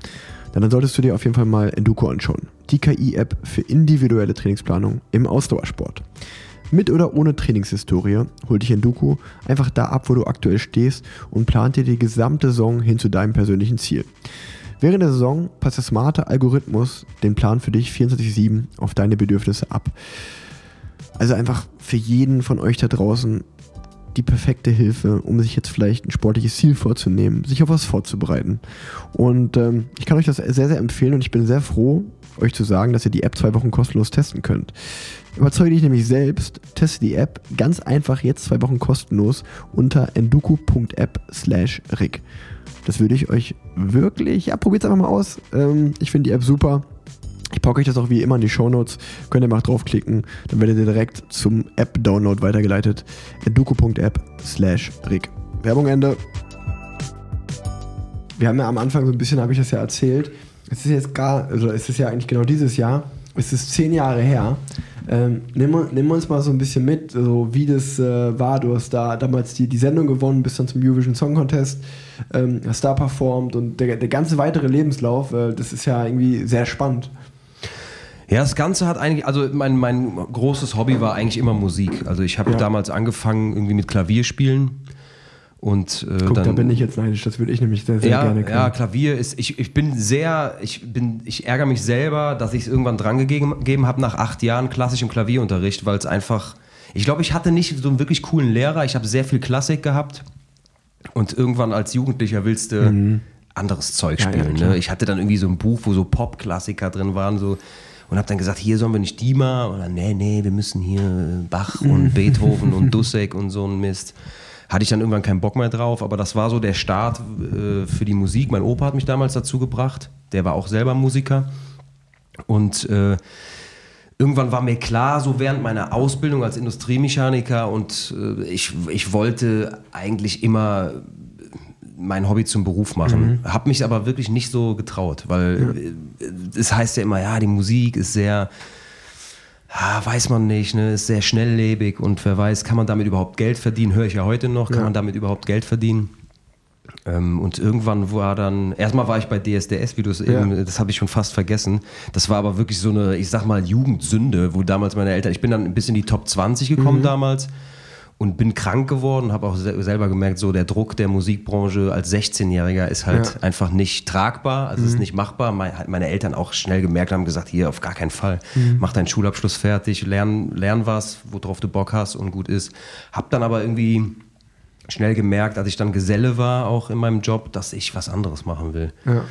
dann solltest du dir auf jeden Fall mal Enduko anschauen. Die KI-App für individuelle Trainingsplanung im Ausdauersport. Mit oder ohne Trainingshistorie holt dich Enduko einfach da ab, wo du aktuell stehst und plant dir die gesamte Saison hin zu deinem persönlichen Ziel. Während der Saison passt der smarte Algorithmus den Plan für dich 24-7 auf deine Bedürfnisse ab. Also einfach für jeden von euch da draußen die perfekte Hilfe, um sich jetzt vielleicht ein sportliches Ziel vorzunehmen, sich auf was vorzubereiten. Und ähm, ich kann euch das sehr, sehr empfehlen und ich bin sehr froh, euch zu sagen, dass ihr die App zwei Wochen kostenlos testen könnt. Überzeuge dich nämlich selbst, teste die App ganz einfach jetzt zwei Wochen kostenlos unter enduku.app slash rig. Das würde ich euch wirklich, ja, probiert es einfach mal aus. Ähm, ich finde die App super. Ich packe euch das auch wie immer in die Shownotes. Könnt ihr mal draufklicken, dann werdet ihr direkt zum App-Download weitergeleitet. enduko.app slash rig. Werbung Ende. Wir haben ja am Anfang so ein bisschen, habe ich das ja erzählt. Es ist jetzt gar, also es ist ja eigentlich genau dieses Jahr. Es ist zehn Jahre her. Ähm, nimm, nimm uns mal so ein bisschen mit, so wie das äh, war. Du hast da damals die, die Sendung gewonnen, bist dann zum Eurovision Song Contest, ähm, hast da performt und der, der ganze weitere Lebenslauf, äh, das ist ja irgendwie sehr spannend. Ja, das Ganze hat eigentlich, also mein, mein großes Hobby war eigentlich immer Musik. Also ich habe Ja. damals angefangen irgendwie mit Klavierspielen und äh, Guck, dann da bin ich jetzt neidisch, das würde ich nämlich sehr, sehr ja, gerne können. ja, Klavier ist, ich, ich bin sehr, ich bin, ich ärgere mich selber, dass ich es irgendwann dran gegeben, habe nach acht Jahren klassischem Klavierunterricht, weil es einfach, ich glaube, ich hatte nicht so einen wirklich coolen Lehrer, ich habe sehr viel Klassik gehabt und irgendwann als Jugendlicher willst du anderes Zeug Mhm. Ja, ja, spielen. ne? Ich hatte dann irgendwie so ein Buch, wo so Pop-Klassiker drin waren, so und habe dann gesagt, hier sollen wir nicht die mal oder nee, nee, wir müssen hier Bach und [laughs] Beethoven und Dussek und so ein Mist. Hatte ich dann irgendwann keinen Bock mehr drauf, aber das war so der Start äh, für die Musik. Mein Opa hat mich damals dazu gebracht, der war auch selber Musiker und äh, irgendwann war mir klar, so während meiner Ausbildung als Industriemechaniker und äh, ich, ich wollte eigentlich immer mein Hobby zum Beruf machen. Hab mich aber wirklich nicht so getraut, weil äh, es heißt ja immer, ja, die Musik ist sehr, ah, weiß man nicht, ne, ist sehr schnelllebig und wer weiß, kann man damit überhaupt Geld verdienen? Höre ich ja heute noch, kann Ja. man damit überhaupt Geld verdienen? Ähm, und irgendwann war dann, erstmal war ich bei DSDS, wie du es eben, das habe ich schon fast vergessen. Das war aber wirklich so eine, ich sag mal, Jugendsünde, wo damals meine Eltern, ich bin dann bis in die Top 20 gekommen damals und bin krank geworden, habe auch se selber gemerkt, so der Druck der Musikbranche als 16-Jähriger ist halt Ja. einfach nicht tragbar, also ist nicht machbar. Mein, hat meine Eltern auch schnell gemerkt, haben gesagt, hier auf gar keinen Fall, mach deinen Schulabschluss fertig, lern, lern was, worauf du Bock hast und gut ist. Hab dann aber irgendwie schnell gemerkt, als ich dann Geselle war, auch in meinem Job, dass ich was anderes machen will. Ja.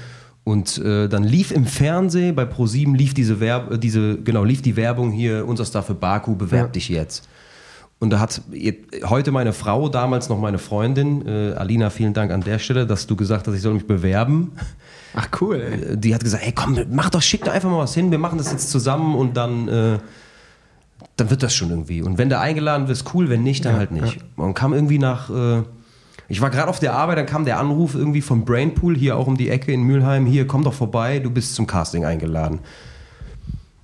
Und äh, dann lief im Fernsehen bei Pro7 lief diese Werb diese genau lief die Werbung hier unser Star für Baku bewerb Ja. dich jetzt. Und da hat heute meine Frau, damals noch meine Freundin, äh, Alina, vielen Dank an der Stelle, dass du gesagt hast, ich soll mich bewerben. Ach cool, ey. Äh, Die hat gesagt, hey komm, mach doch, schick doch einfach mal was hin, wir machen das jetzt zusammen und dann, äh, dann wird das schon irgendwie. Und wenn du eingeladen wirst, cool, wenn nicht, dann Ja, halt nicht. Und kam irgendwie nach, äh, ich war gerade auf der Arbeit, dann kam der Anruf irgendwie vom Brainpool, hier auch um die Ecke in Mülheim, hier, komm doch vorbei, du bist zum Casting eingeladen.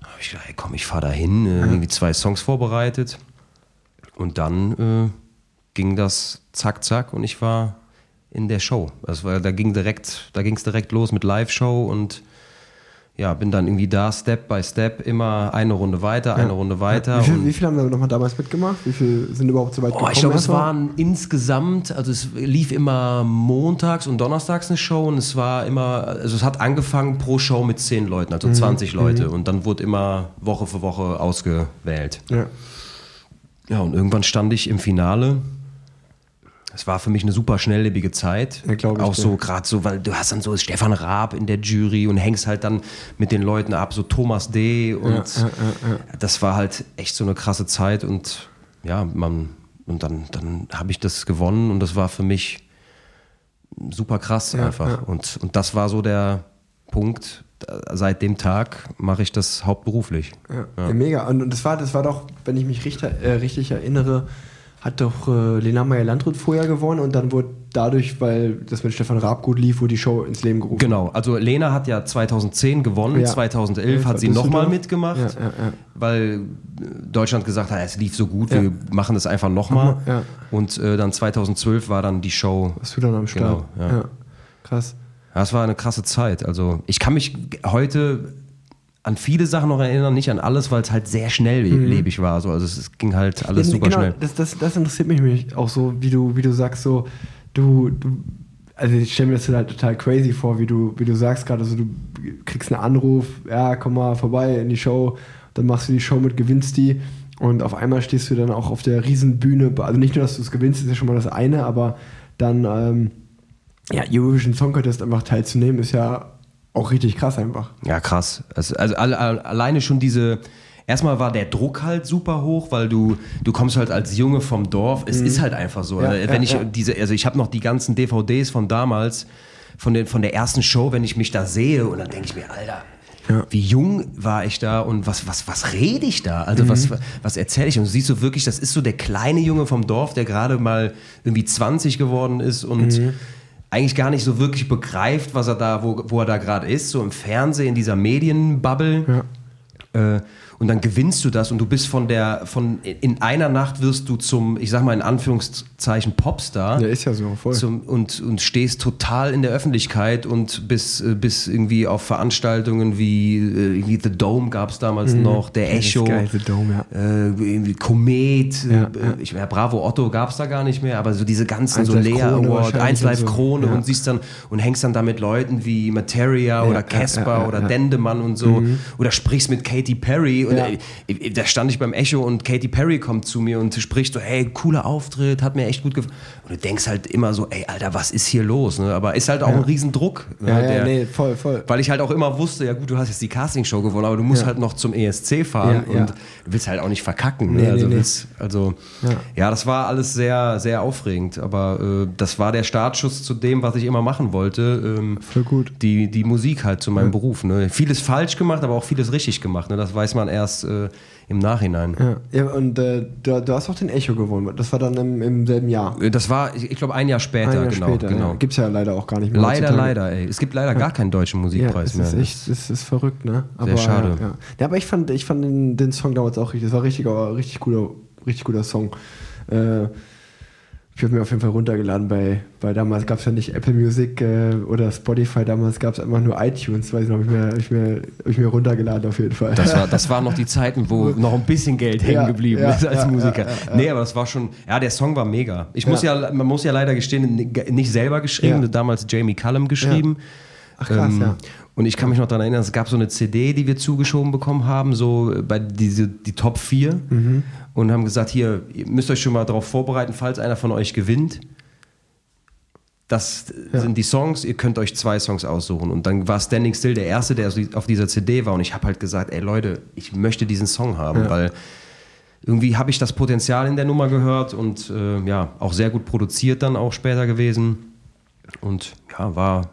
Da habe ich gedacht, hey, komm, ich fahre da hin, äh, irgendwie zwei Songs vorbereitet. Und dann äh, ging das zack, zack und ich war in der Show. Das war, da ging direkt, da ging es direkt los mit Live-Show und ja, bin dann irgendwie da Step by Step immer eine Runde weiter, eine Runde weiter. Wie viel, und- wie viel haben da nochmal damals mitgemacht? Wie viel sind überhaupt so weit Oh, ich glaube, es waren insgesamt, also es lief immer montags und donnerstags eine Show und es war immer, also es hat angefangen pro Show mit zehn Leuten, also 20 Leute und dann wurde immer Woche für Woche ausgewählt. Ja. Ja, und irgendwann stand ich im Finale. Es war für mich eine super schnelllebige Zeit. Ja, Auch so, gerade so, weil du hast dann so Stefan Raab in der Jury und hängst halt dann mit den Leuten ab, so Thomas D. Und Ja, ja, das war halt echt so eine krasse Zeit und ja, man, und dann, dann habe ich das gewonnen und das war für mich super krass einfach. Und, und das war so der Punkt, seit dem Tag mache ich das hauptberuflich. Ja, ja. mega. Und, und das war, das war doch, wenn ich mich richtig, äh, richtig erinnere, hat doch äh, Lena Meyer-Landrut vorher gewonnen und dann wurde dadurch, weil das mit Stefan Raab gut lief, wurde die Show ins Leben gerufen. Genau, also Lena hat ja 2010 gewonnen, Ja. 2011 hat sie nochmal mitgemacht, Ja, ja, weil Deutschland gesagt hat, es lief so gut, wir machen das einfach nochmal. Und äh, dann 2012 war dann die Show. Warst du dann am Start? Genau, ja. Krass. Das war eine krasse Zeit. Also ich kann mich heute an viele Sachen noch erinnern, nicht an alles, weil es halt sehr schnelllebig war. So. Also es, es ging halt alles Ja, super genau, schnell. Das, das, das interessiert mich auch so, wie du, wie du sagst, so, du, du also ich stelle mir das halt total crazy vor, wie du, wie du sagst gerade, also du kriegst einen Anruf, ja, komm mal vorbei in die Show, dann machst du die Show mit, gewinnst die und auf einmal stehst du dann auch auf der Riesenbühne, also nicht nur, dass du es gewinnst, ist ja schon mal das eine, aber dann, ähm, ja, Eurovision Song Contest einfach teilzunehmen, ist ja auch richtig krass einfach. Ja, krass. Also, also alle, alleine schon diese, erstmal war der Druck halt super hoch, weil du, du kommst halt als Junge vom Dorf. Es mhm. ist halt einfach so. Ja, wenn ja, ich ja. diese, also ich habe noch die ganzen DVDs von damals, von, den, von der ersten Show, wenn ich mich da sehe und dann denke ich mir, Alter, ja. Wie jung war ich da und was, was, was rede ich da? Also mhm. was, was erzähle ich? Und du siehst so wirklich, das ist so der kleine Junge vom Dorf, der gerade mal irgendwie 20 geworden ist und mhm. Eigentlich gar nicht so wirklich begreift, was er da, wo, wo er da gerade ist, so im Fernsehen, in dieser Medienbubble. Ja. Äh, und dann gewinnst du das und du bist von der, von in einer Nacht wirst du zum, ich sag mal in Anführungszeichen Popstar. Ja, ist ja so, voll. Zum, und, und stehst total in der Öffentlichkeit und bis, äh, bis irgendwie auf Veranstaltungen wie äh, irgendwie The Dome gab es damals mhm. noch, der Echo, geil, The Dome, ja. äh, Komet, ja, äh, ja. Ich, ja, Bravo Otto gab es da gar nicht mehr, aber so diese ganzen, so Lea Award, 1 Live Krone und, so. und siehst dann und hängst dann da mit Leuten wie Materia oder Casper oder Dendemann und so mhm. oder sprichst mit Katy Perry und ja. äh, da stand ich beim Echo und Katy Perry kommt zu mir und spricht so, hey, cooler Auftritt, hat mir echt gut gefallen. Und du denkst halt immer so, ey, Alter, was ist hier los? Ne? Aber ist halt auch ja. ein Riesendruck. Ne? Ja, ja, nee, voll, voll. Weil ich halt auch immer wusste, ja gut, du hast jetzt die Castingshow gewonnen, aber du musst halt noch zum ESC fahren und du willst halt auch nicht verkacken. Ne? Nee, also, nee, willst, also ja. das war alles sehr, sehr aufregend. Aber äh, das war der Startschuss zu dem, was ich immer machen wollte. Ähm, voll gut. Die, die Musik halt zu meinem Beruf. Ne? Vieles falsch gemacht, aber auch vieles richtig gemacht. Ne? Das weiß man erst äh, im Nachhinein. Ja, ja und äh, du, du, hast auch den Echo gewonnen. Das war dann im, im selben Jahr. Äh, das war, ich, ich glaube, ein Jahr später. Ein Jahr genau, später, genau. Ja. Gibt es ja leider auch gar nicht mehr. Leider, leider, ey. Es gibt leider gar keinen deutschen Musikpreis ja, mehr. Ist echt, das ist verrückt, ne? Aber, Sehr schade. Ja, ja. aber ich fand, ich fand den, den Song damals auch richtig. Das war richtig, richtig guter, richtig guter Song. Äh, ich habe mir auf jeden Fall runtergeladen bei, weil damals gab es ja nicht Apple Music äh, oder Spotify, damals gab es einfach nur iTunes, weiß ich noch, habe ich, mir, hab ich, mir, hab ich mir runtergeladen auf jeden Fall. Das, war, [laughs] das waren noch die Zeiten, wo noch ein bisschen Geld hängen geblieben ja, ist als ja, Musiker. Ja, nee, aber das war schon, ja, der Song war mega. Ich muss ja, man muss ja leider gestehen, nicht selber geschrieben, damals Jamie Cullum geschrieben. Ach krass, ähm, ja. Und ich kann mich noch daran erinnern, es gab so eine CD, die wir zugeschoben bekommen haben, so bei diese, die Top 4 mhm. und haben gesagt, hier, ihr müsst euch schon mal darauf vorbereiten, falls einer von euch gewinnt. Das ja. sind die Songs, ihr könnt euch zwei Songs aussuchen. Und dann war Standing Still der erste, der auf dieser CD war. Und ich habe halt gesagt, ey Leute, ich möchte diesen Song haben, ja. weil irgendwie habe ich das Potenzial in der Nummer gehört und äh, ja, auch sehr gut produziert dann auch später gewesen. Und ja, war,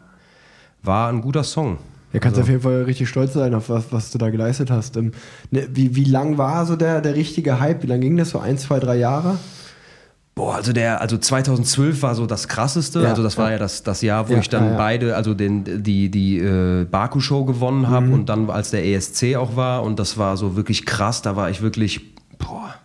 war ein guter Song. Ja, kannst also. auf jeden Fall richtig stolz sein auf was, was du da geleistet hast. Ähm, ne, wie, wie lang war so der, der richtige Hype? Wie lange ging das? So ein, zwei, drei Jahre? Boah, also der, also 2012 war so das krasseste. Ja, also das war ja, das, das Jahr, wo ja, ich dann beide, also den, die, die äh, Baku-Show gewonnen habe mhm. und dann als der ESC auch war und das war so wirklich krass. Da war ich wirklich, boah,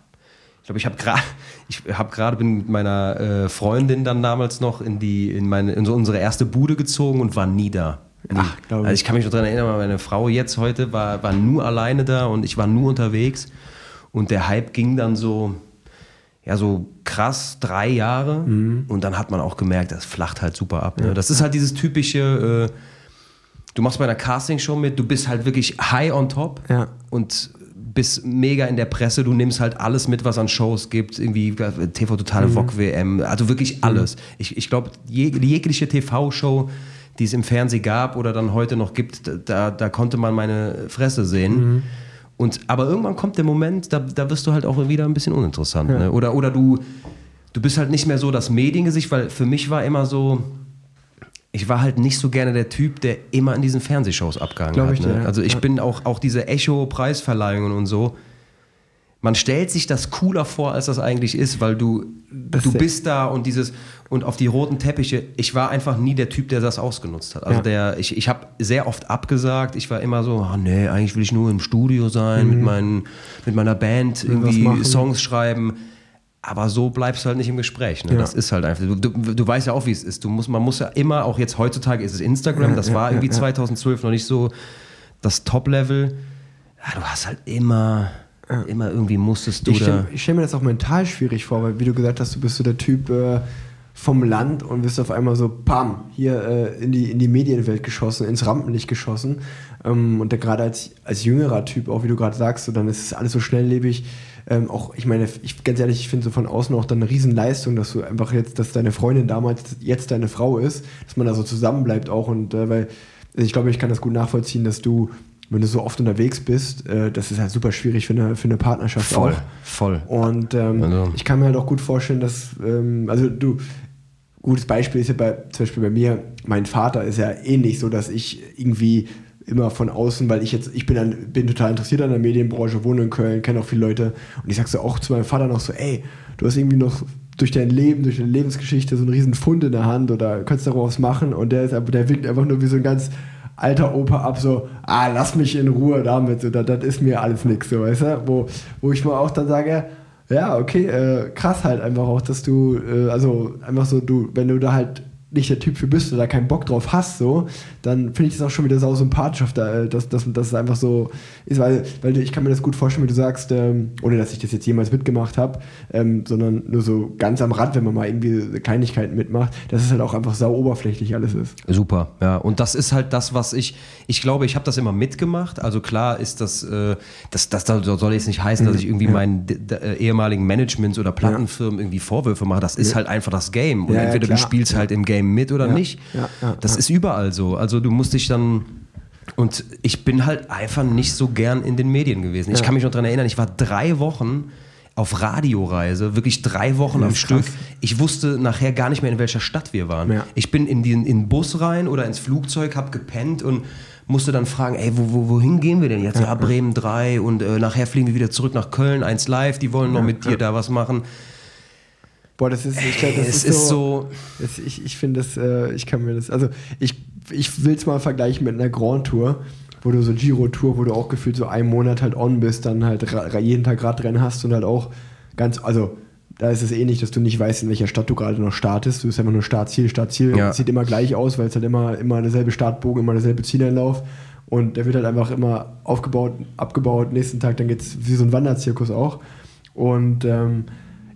ich glaube, ich habe gerade, [laughs] ich habe gerade bin mit meiner äh, Freundin dann damals noch in die, in meine, in so unsere erste Bude gezogen und war nie da. Ach, also ich kann mich noch daran erinnern, meine Frau jetzt heute war, war nur alleine da und ich war nur unterwegs. Und der Hype ging dann so, ja, so krass drei Jahre. Mhm. Und dann hat man auch gemerkt, das flacht halt super ab. Ne? Das ist halt dieses typische, äh, du machst bei einer Castingshow mit, du bist halt wirklich high on top ja. und bist mega in der Presse, du nimmst halt alles mit, was an Shows gibt, irgendwie TV Totale mhm. VOG WM, also wirklich alles. Mhm. Ich, ich glaube, jeg jegliche TV-Show die es im Fernsehen gab oder dann heute noch gibt, da, da konnte man meine Fresse sehen. Mhm. Und, aber irgendwann kommt der Moment, da, da wirst du halt auch wieder ein bisschen uninteressant. Ja. Ne? Oder, oder du, du bist halt nicht mehr so das Mediengesicht, weil für mich war immer so, ich war halt nicht so gerne der Typ, der immer in diesen Fernsehshows abgehangen Glaub hat. Ne? Ja. Also ich bin auch, auch diese Echo-Preisverleihungen und so, man stellt sich das cooler vor, als das eigentlich ist, weil du, du bist da und dieses und auf die roten Teppiche. Ich war einfach nie der Typ, der das ausgenutzt hat. Also ja. der, ich, ich habe sehr oft abgesagt. Ich war immer so, oh nee, eigentlich will ich nur im Studio sein, mhm. mit, meinen, mit meiner Band irgendwie Songs schreiben. Aber so bleibst du halt nicht im Gespräch. Ne? Ja. Das ist halt einfach. Du, du, du, weißt ja auch, wie es ist. Du musst, man muss ja immer, auch jetzt heutzutage ist es Instagram, das war irgendwie 2012 noch nicht so das Top-Level. Ja, du hast halt immer ja. Immer irgendwie musstest du ich stell, Ich stelle mir das auch mental schwierig vor, weil wie du gesagt hast, du bist so der Typ, äh, vom Land und bist auf einmal so, pam, hier äh, in, die, in die Medienwelt geschossen, ins Rampenlicht geschossen. Ähm, und gerade als, als jüngerer Typ, auch wie du gerade sagst, so, dann ist es alles so schnelllebig. Ähm, auch, ich meine, ich, ganz ehrlich, ich finde so von außen auch dann eine Riesenleistung, dass du einfach jetzt, dass deine Freundin damals jetzt deine Frau ist, dass man da so zusammenbleibt auch und äh, weil also ich glaube, ich kann das gut nachvollziehen, dass du wenn du so oft unterwegs bist, äh, das ist halt super schwierig für eine, für eine Partnerschaft voll, auch. Voll, Und ähm, also. ich kann mir halt auch gut vorstellen, dass, ähm, also du, gutes Beispiel ist ja bei, zum Beispiel bei mir, mein Vater ist ja ähnlich so, dass ich irgendwie immer von außen, weil ich jetzt, ich bin, dann, bin total interessiert an der Medienbranche, wohne in Köln, kenne auch viele Leute und ich sag so auch zu meinem Vater noch so, ey, du hast irgendwie noch durch dein Leben, durch deine Lebensgeschichte so einen riesen Fund in der Hand oder kannst daraus machen und der ist der wirkt einfach nur wie so ein ganz alter Opa ab, so, ah, lass mich in Ruhe damit, so, das, das ist mir alles nichts, so, weißt du? Wo, wo ich mal auch dann sage, ja, okay, äh, krass halt einfach auch, dass du, äh, also einfach so, du, wenn du da halt nicht der Typ für bist oder keinen Bock drauf hast, so, dann finde ich das auch schon wieder sau sympathisch, äh, dass, dass, dass es einfach so ist, weil, weil ich kann mir das gut vorstellen, wie du sagst, ähm, ohne dass ich das jetzt jemals mitgemacht habe, ähm, sondern nur so ganz am Rand, wenn man mal irgendwie Kleinigkeiten mitmacht, dass es halt auch einfach sau oberflächlich alles ist. Super, ja. Und das ist halt das, was ich, ich glaube, ich habe das immer mitgemacht. Also klar ist das, äh, das, das, das soll jetzt nicht heißen, dass ich irgendwie ja. meinen äh, ehemaligen Managements oder Plattenfirmen ja. irgendwie Vorwürfe mache. Das ist ja. halt einfach das Game. Und entweder du spielst halt im Game mit oder nicht. das ist überall so. Also du musst dich dann und ich bin halt einfach nicht so gern in den Medien gewesen. Ich kann mich noch daran erinnern, ich war drei Wochen auf Radioreise, wirklich drei Wochen am Stück. Ich wusste nachher gar nicht mehr, in welcher Stadt wir waren. Ja. Ich bin in den, in den Bus rein oder ins Flugzeug, hab gepennt und musste dann fragen, ey, wo, wo, wohin gehen wir denn jetzt? Ja, ja Bremen 3 und äh, nachher fliegen wir wieder zurück nach Köln, 1 live, die wollen noch mit dir da was machen. Boah, das ist, ich, das es ist, so. Das, ich ich finde das, äh, ich kann mir das, also ich, ich will es mal vergleichen mit einer Grand Tour, wo du so Giro-Tour, wo du auch gefühlt so einen Monat halt on bist, dann halt jeden Tag Radrennen hast und halt auch ganz, also da ist es ähnlich, dass du nicht weißt, in welcher Stadt du gerade noch startest. Du bist einfach nur Startziel, Startziel. Ja. Sieht immer gleich aus, weil es halt immer, immer derselbe Startbogen, immer derselbe Zieleinlauf. Und der wird halt einfach immer aufgebaut, abgebaut. Nächsten Tag, dann geht es wie so ein Wanderzirkus auch. Und ähm,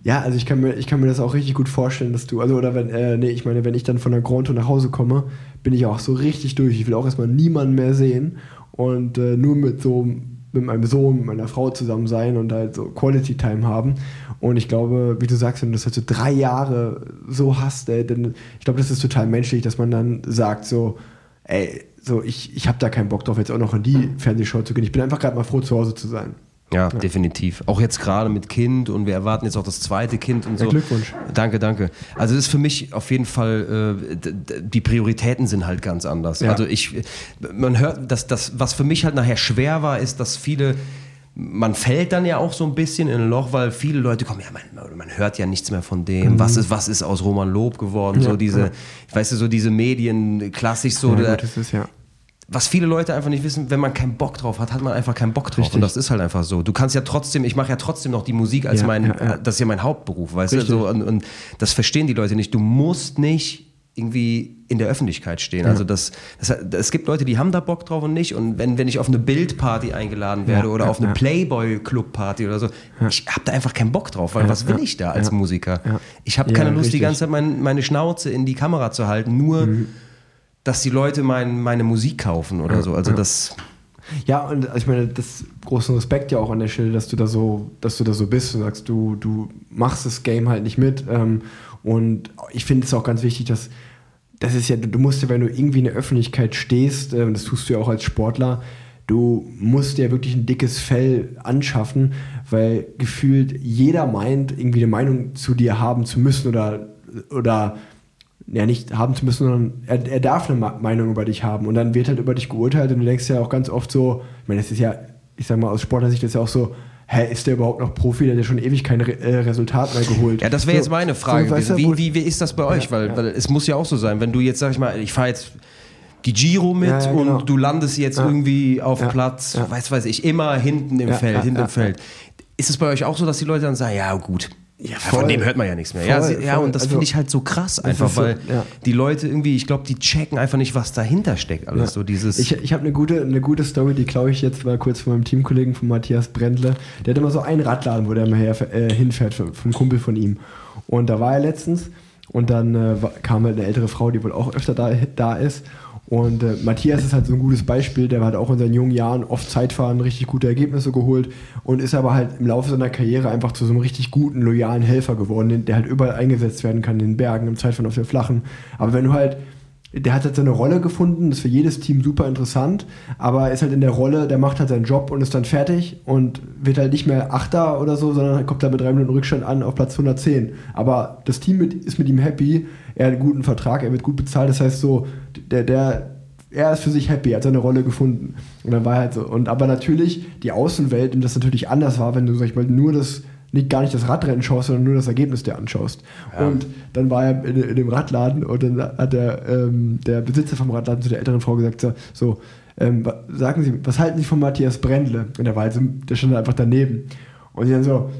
ja, also ich kann mir, ich kann mir das auch richtig gut vorstellen, dass du, also oder wenn, äh, nee, ich meine, wenn ich dann von der Grand Tour nach Hause komme, bin ich auch so richtig durch. Ich will auch erstmal niemanden mehr sehen und äh, nur mit so mit meinem Sohn, mit meiner Frau zusammen sein und halt so Quality Time haben. Und ich glaube, wie du sagst, wenn du das halt so drei Jahre so hast, ey, dann ich glaube, das ist total menschlich, dass man dann sagt so, ey, so ich, ich habe da keinen Bock drauf, jetzt auch noch in die Fernsehshow zu gehen. Ich bin einfach gerade mal froh, zu Hause zu sein. Ja, ja, definitiv. Auch jetzt gerade mit Kind und wir erwarten jetzt auch das zweite Kind und so. Ja, Glückwunsch. Danke, danke. Also es ist für mich auf jeden Fall, äh, die Prioritäten sind halt ganz anders. Ja. Also ich, man hört, dass das, was für mich halt nachher schwer war, ist, dass viele man fällt dann ja auch so ein bisschen in ein Loch, weil viele Leute kommen, ja, man, man hört ja nichts mehr von dem. Mhm. Was, ist, was ist aus Roman Lob geworden? So diese, weißt du, so diese Medien, klassisch so. Ja, gut, ist, ja was viele Leute einfach nicht wissen, wenn man keinen Bock drauf hat, hat man einfach keinen Bock drauf. Richtig. Und das ist halt einfach so. Du kannst ja trotzdem, ich mache ja trotzdem noch die Musik als ja, mein, ja, ja. das ist ja mein Hauptberuf, weißt Richtig. du? So, und, und, das verstehen die Leute nicht. Du musst nicht irgendwie in der Öffentlichkeit stehen. Also das, das, es gibt Leute, die haben da Bock drauf und nicht. Und wenn, wenn ich auf eine Bildparty eingeladen werde oder auf eine Playboy-Club-Party oder so, ich habe da einfach keinen Bock drauf, weil was will ich da als Musiker? Ich habe keine Lust, richtig. die ganze Zeit mein, meine Schnauze in die Kamera zu halten, nur mhm dass die Leute mein, meine Musik kaufen oder so. Also das. Ja, und ich meine, das großen Respekt ja auch an der Stelle, dass du da so, dass du da so bist und sagst, du, du machst das Game halt nicht mit. Ähm, und ich finde es auch ganz wichtig, dass das ist ja, du musst ja, wenn du irgendwie in der Öffentlichkeit stehst, äh, das tust du ja auch als Sportler, du musst dir wirklich ein dickes Fell anschaffen, weil gefühlt jeder meint, irgendwie eine Meinung zu dir haben zu müssen oder, oder ja nicht haben zu müssen, sondern er, er darf eine Meinung über dich haben und dann wird halt über dich geurteilt und du denkst ja auch ganz oft so, ich meine, das ist ja, ich sag mal aus Sportlersicht ist ja auch so, hä, ist der überhaupt noch Profi? Der hat ja schon ewig kein Re äh, Resultat mehr geholt. Ja, das wäre so, jetzt meine Frage. So, weißt du, wie, wie, wie, ist das bei euch? Ja, weil, ja. weil es muss ja auch so sein, wenn du jetzt, sag ich mal, ich fahre jetzt die Giro mit ja, genau. und du landest jetzt irgendwie auf Platz, weiß weiß ich, immer hinten im Feld, hinten im Feld. Ist es bei euch auch so, dass die Leute dann sagen, ja gut, ja. Von dem hört man ja nichts mehr. Voll, ja, sie, ja, und das also, finde ich halt so krass einfach, so, weil ja. die Leute irgendwie, ich glaube, die checken einfach nicht, was dahinter steckt. Alles ja. so dieses. Ich, ich habe eine gute, eine gute Story, die glaube ich jetzt mal kurz von meinem Teamkollegen von Matthias Brendle. Der hat immer so einen Radladen, wo der immer her, äh, hinfährt, vom Kumpel von ihm. Und da war er letztens Und dann äh, kam halt eine ältere Frau, die wohl auch öfter da, da ist. Und äh, Matthias ist halt so ein gutes Beispiel, der hat auch in seinen jungen Jahren oft Zeitfahren richtig gute Ergebnisse geholt und ist aber halt im Laufe seiner Karriere einfach zu so einem richtig guten, loyalen Helfer geworden, den- der halt überall eingesetzt werden kann, in den Bergen, im Zeitfahren auf der Flachen. Aber wenn du halt der hat halt seine Rolle gefunden, ist für jedes Team super interessant, aber ist halt in der Rolle, der macht halt seinen Job und ist dann fertig und wird halt nicht mehr Achter oder so, sondern kommt da mit drei Minuten Rückstand an auf Platz 110. Aber das Team mit, ist mit ihm happy, er hat einen guten Vertrag, er wird gut bezahlt, das heißt so, der, der, er ist für sich happy, er hat seine Rolle gefunden. Und dann war halt so. Und aber natürlich die Außenwelt, und das natürlich anders war, wenn du, sag ich mal, nur das nicht, gar nicht das Radrennen schaust, sondern nur das Ergebnis dir anschaust. Und dann war er in, in dem Radladen und dann hat der, ähm, der Besitzer vom Radladen zu der älteren Frau gesagt, so, so ähm, sagen Sie, was halten Sie von Matthias Brendle? Und der war halt so, der stand einfach daneben. Und die dann so,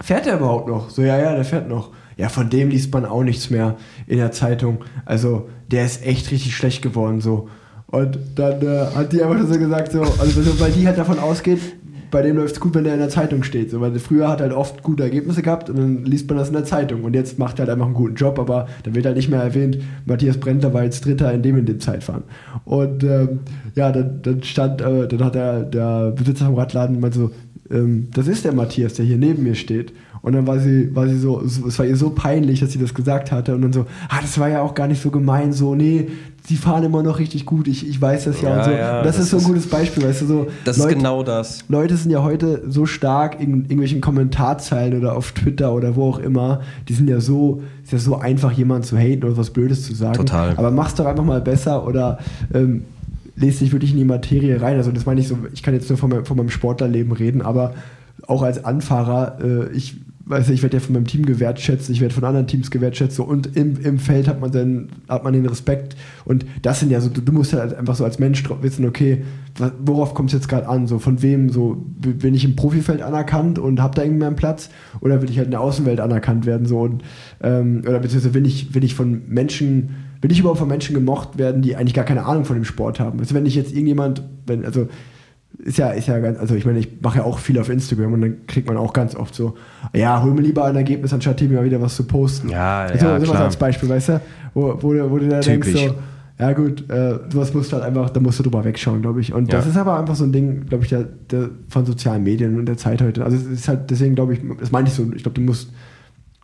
fährt er überhaupt noch? So, ja, ja, der fährt noch. Ja, von dem liest man auch nichts mehr in der Zeitung. Also, der ist echt richtig schlecht geworden, so. Und dann äh, hat die einfach so gesagt, so, also, weil die halt davon ausgeht, bei dem läuft es gut, wenn der in der Zeitung steht. So, weil früher hat er halt oft gute Ergebnisse gehabt und dann liest man das in der Zeitung. Und jetzt macht er halt einfach einen guten Job, aber dann wird halt nicht mehr erwähnt, Matthias Brendler war jetzt Dritter in dem in dem Zeitfahren. Und ähm, ja, dann, dann stand, äh, dann hat der, der Besitzer vom Radladen mal so, ähm, das ist der Matthias, der hier neben mir steht. Und dann war sie, war sie so, es war ihr so peinlich, dass sie das gesagt hatte. Und dann so, ah, das war ja auch gar nicht so gemein, so, nee, sie fahren immer noch richtig gut, ich, ich weiß das ja, Ja, und so. ja, das, das ist so ein gutes Beispiel, weißt du, so. Das Leute, ist genau das. Leute sind ja heute so stark in irgendwelchen Kommentarzeilen oder auf Twitter oder wo auch immer. Die sind ja so, ist ja so einfach, jemanden zu haten oder was Blödes zu sagen. Total. Aber mach's doch einfach mal besser oder ähm, lest dich wirklich in die Materie rein. Also das meine ich so, ich kann jetzt nur von meinem, von meinem Sportlerleben reden, aber auch als Anfahrer, äh, ich weiß ich werde ja von meinem Team gewertschätzt, ich werde von anderen Teams gewertschätzt so, und im, im Feld hat man, seinen, hat man den Respekt. Und das sind ja so, du, du musst halt einfach so als Mensch wissen, okay, worauf kommt es jetzt gerade an, so von wem, so bin ich im Profifeld anerkannt und habe da irgendwie meinen Platz? Oder will ich halt in der Außenwelt anerkannt werden so? Und ähm, oder beziehungsweise will ich, will ich von Menschen, will ich überhaupt von Menschen gemocht werden, die eigentlich gar keine Ahnung von dem Sport haben. Also wenn ich jetzt irgendjemand, wenn, also ist ja, ist ja ganz, also ich meine, ich mache ja auch viel auf Instagram und dann kriegt man auch ganz oft so, ja, hol mir lieber ein Ergebnis, anstatt hier mal wieder was zu posten. Ja, so, ja, sowas klar. als Beispiel, weißt du? Wo, wo, du- wo du da denkst so, ja gut, äh, sowas musst du halt einfach, da musst du drüber wegschauen, glaube ich. Und das Ja. ist aber einfach so ein Ding, glaube ich, der, der von sozialen Medien und der Zeit heute. Also es ist halt, deswegen glaube ich, das meine ich so, ich glaube, du musst,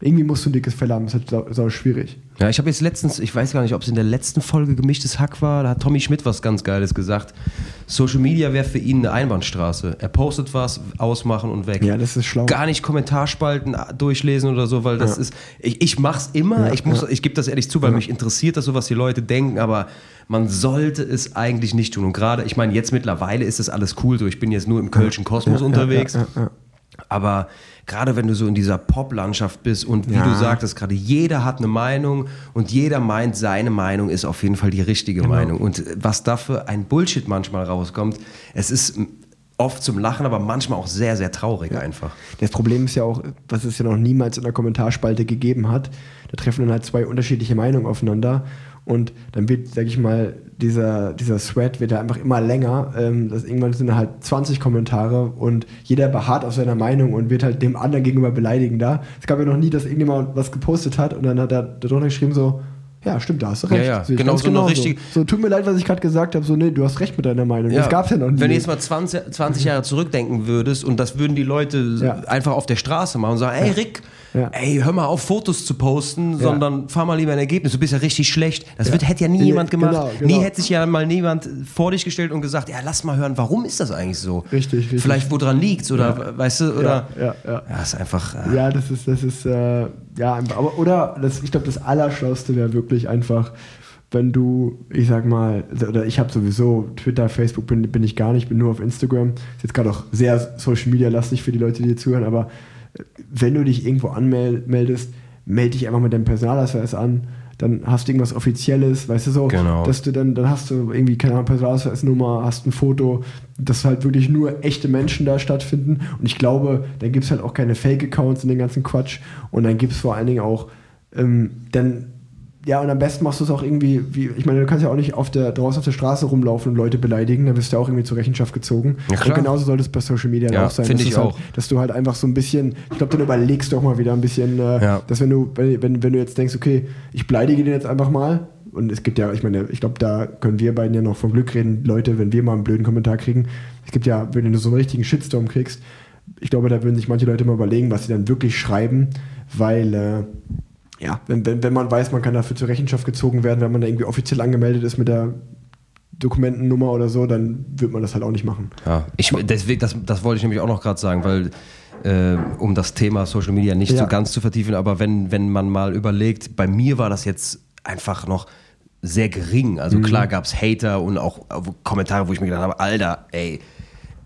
irgendwie musst du ein dickes Fell haben, das ist halt sau, schwierig. Ja, ich habe jetzt letztens, ich weiß gar nicht, ob es in der letzten Folge gemischtes Hack war, da hat Tommy Schmidt was ganz Geiles gesagt. Social Media wäre für ihn eine Einbahnstraße. Er postet was, ausmachen und weg. Ja, das ist schlau. Gar nicht Kommentarspalten durchlesen oder so, weil das Ja. ist, ich, ich mach's immer, Ja, ich muss, ja. ich gebe das ehrlich zu, weil mich interessiert das so, was die Leute denken, aber man sollte es eigentlich nicht tun. Und gerade, ich meine, jetzt mittlerweile ist das alles cool, so ich bin jetzt nur im Kölschen Kosmos unterwegs. Aber gerade wenn du so in dieser Pop-Landschaft bist und wie Ja. du sagtest, gerade jeder hat eine Meinung und jeder meint, seine Meinung ist auf jeden Fall die richtige Genau. Meinung. Und was da für ein Bullshit manchmal rauskommt, es ist oft zum Lachen, aber manchmal auch sehr, sehr traurig einfach. Das Problem ist ja auch, was es ja noch niemals in der Kommentarspalte gegeben hat. Da treffen dann halt zwei unterschiedliche Meinungen aufeinander. Und dann wird, sag ich mal, dieser, dieser Thread wird ja einfach immer länger. Ähm, das irgendwann sind da halt 20 Kommentare und jeder beharrt auf seiner Meinung und wird halt dem anderen gegenüber beleidigender. Es gab ja noch nie, dass irgendjemand was gepostet hat und dann hat er darunter geschrieben so, ja, stimmt, da hast du recht. Ja, ja, genau so genauso. richtige- So, tut mir leid, was ich gerade gesagt habe. So, nee, du hast recht mit deiner Meinung. das gab's ja noch nie. Wenn du jetzt mal 20, 20 Jahre zurückdenken würdest und das würden die Leute Ja. einfach auf der Straße machen und sagen, ey Rick, Ja. ey, hör mal auf Fotos zu posten, sondern fahr mal lieber ein Ergebnis, du bist ja richtig schlecht. Das wird, hätte ja nie jemand gemacht. genau, genau. Nie hätte sich ja mal niemand vor dich gestellt und gesagt, ja, lass mal hören, warum ist das eigentlich so? Richtig, richtig. Vielleicht woran liegt's oder weißt du, oder ja, ja, ja. ist einfach äh, Ja, das ist, das ist, äh, ja, einfach- aber, oder das, ich glaube, das Allerschlauste wäre wirklich einfach, wenn du, ich sag mal, oder ich habe sowieso Twitter, Facebook bin, bin ich gar nicht, bin nur auf Instagram. Ist jetzt gerade auch sehr Social Media lastig für die Leute, die hier zuhören, aber wenn du dich irgendwo anmeldest, melde dich einfach mit deinem Personalausweis an. Dann hast du irgendwas Offizielles, weißt du so, Genau. dass du dann, dann hast du irgendwie, keine Ahnung, Personalausweisnummer, hast ein Foto, dass halt wirklich nur echte Menschen da stattfinden. Und ich glaube, dann gibt es halt auch keine Fake-Accounts und den ganzen Quatsch. Und dann gibt es vor allen Dingen auch, ähm, dann ja, und am besten machst du es auch irgendwie, wie, ich meine, du kannst ja auch nicht auf der, draußen auf der Straße rumlaufen und Leute beleidigen, da wirst du ja auch irgendwie zur Rechenschaft gezogen. Ja, klar. Und genauso sollte es bei Social Media Ja, auch sein. finde dass ich halt, auch. Dass du halt einfach so ein bisschen, ich glaube, dann überlegst du auch mal wieder ein bisschen, äh, Ja. dass wenn du, wenn, wenn, wenn du jetzt denkst, okay, ich beleidige den jetzt einfach mal, und es gibt ja, ich meine, ich glaube, da können wir beiden ja noch von Glück reden, Leute, wenn wir mal einen blöden Kommentar kriegen. Es gibt ja, wenn du so einen richtigen Shitstorm kriegst, ich glaube, da würden sich manche Leute mal überlegen, was sie dann wirklich schreiben, weil, äh, ja, wenn, wenn, wenn man weiß, man kann dafür zur Rechenschaft gezogen werden, wenn man da irgendwie offiziell angemeldet ist mit der Dokumentennummer oder so, dann wird man das halt auch nicht machen. Ja, ich, deswegen, das, das wollte ich nämlich auch noch gerade sagen, weil äh, um das Thema Social Media nicht Ja. so ganz zu vertiefen, aber wenn, wenn man mal überlegt, bei mir war das jetzt einfach noch sehr gering. Also Mhm. klar gab es Hater und auch äh, Kommentare, wo ich mir gedacht habe, Alter, ey,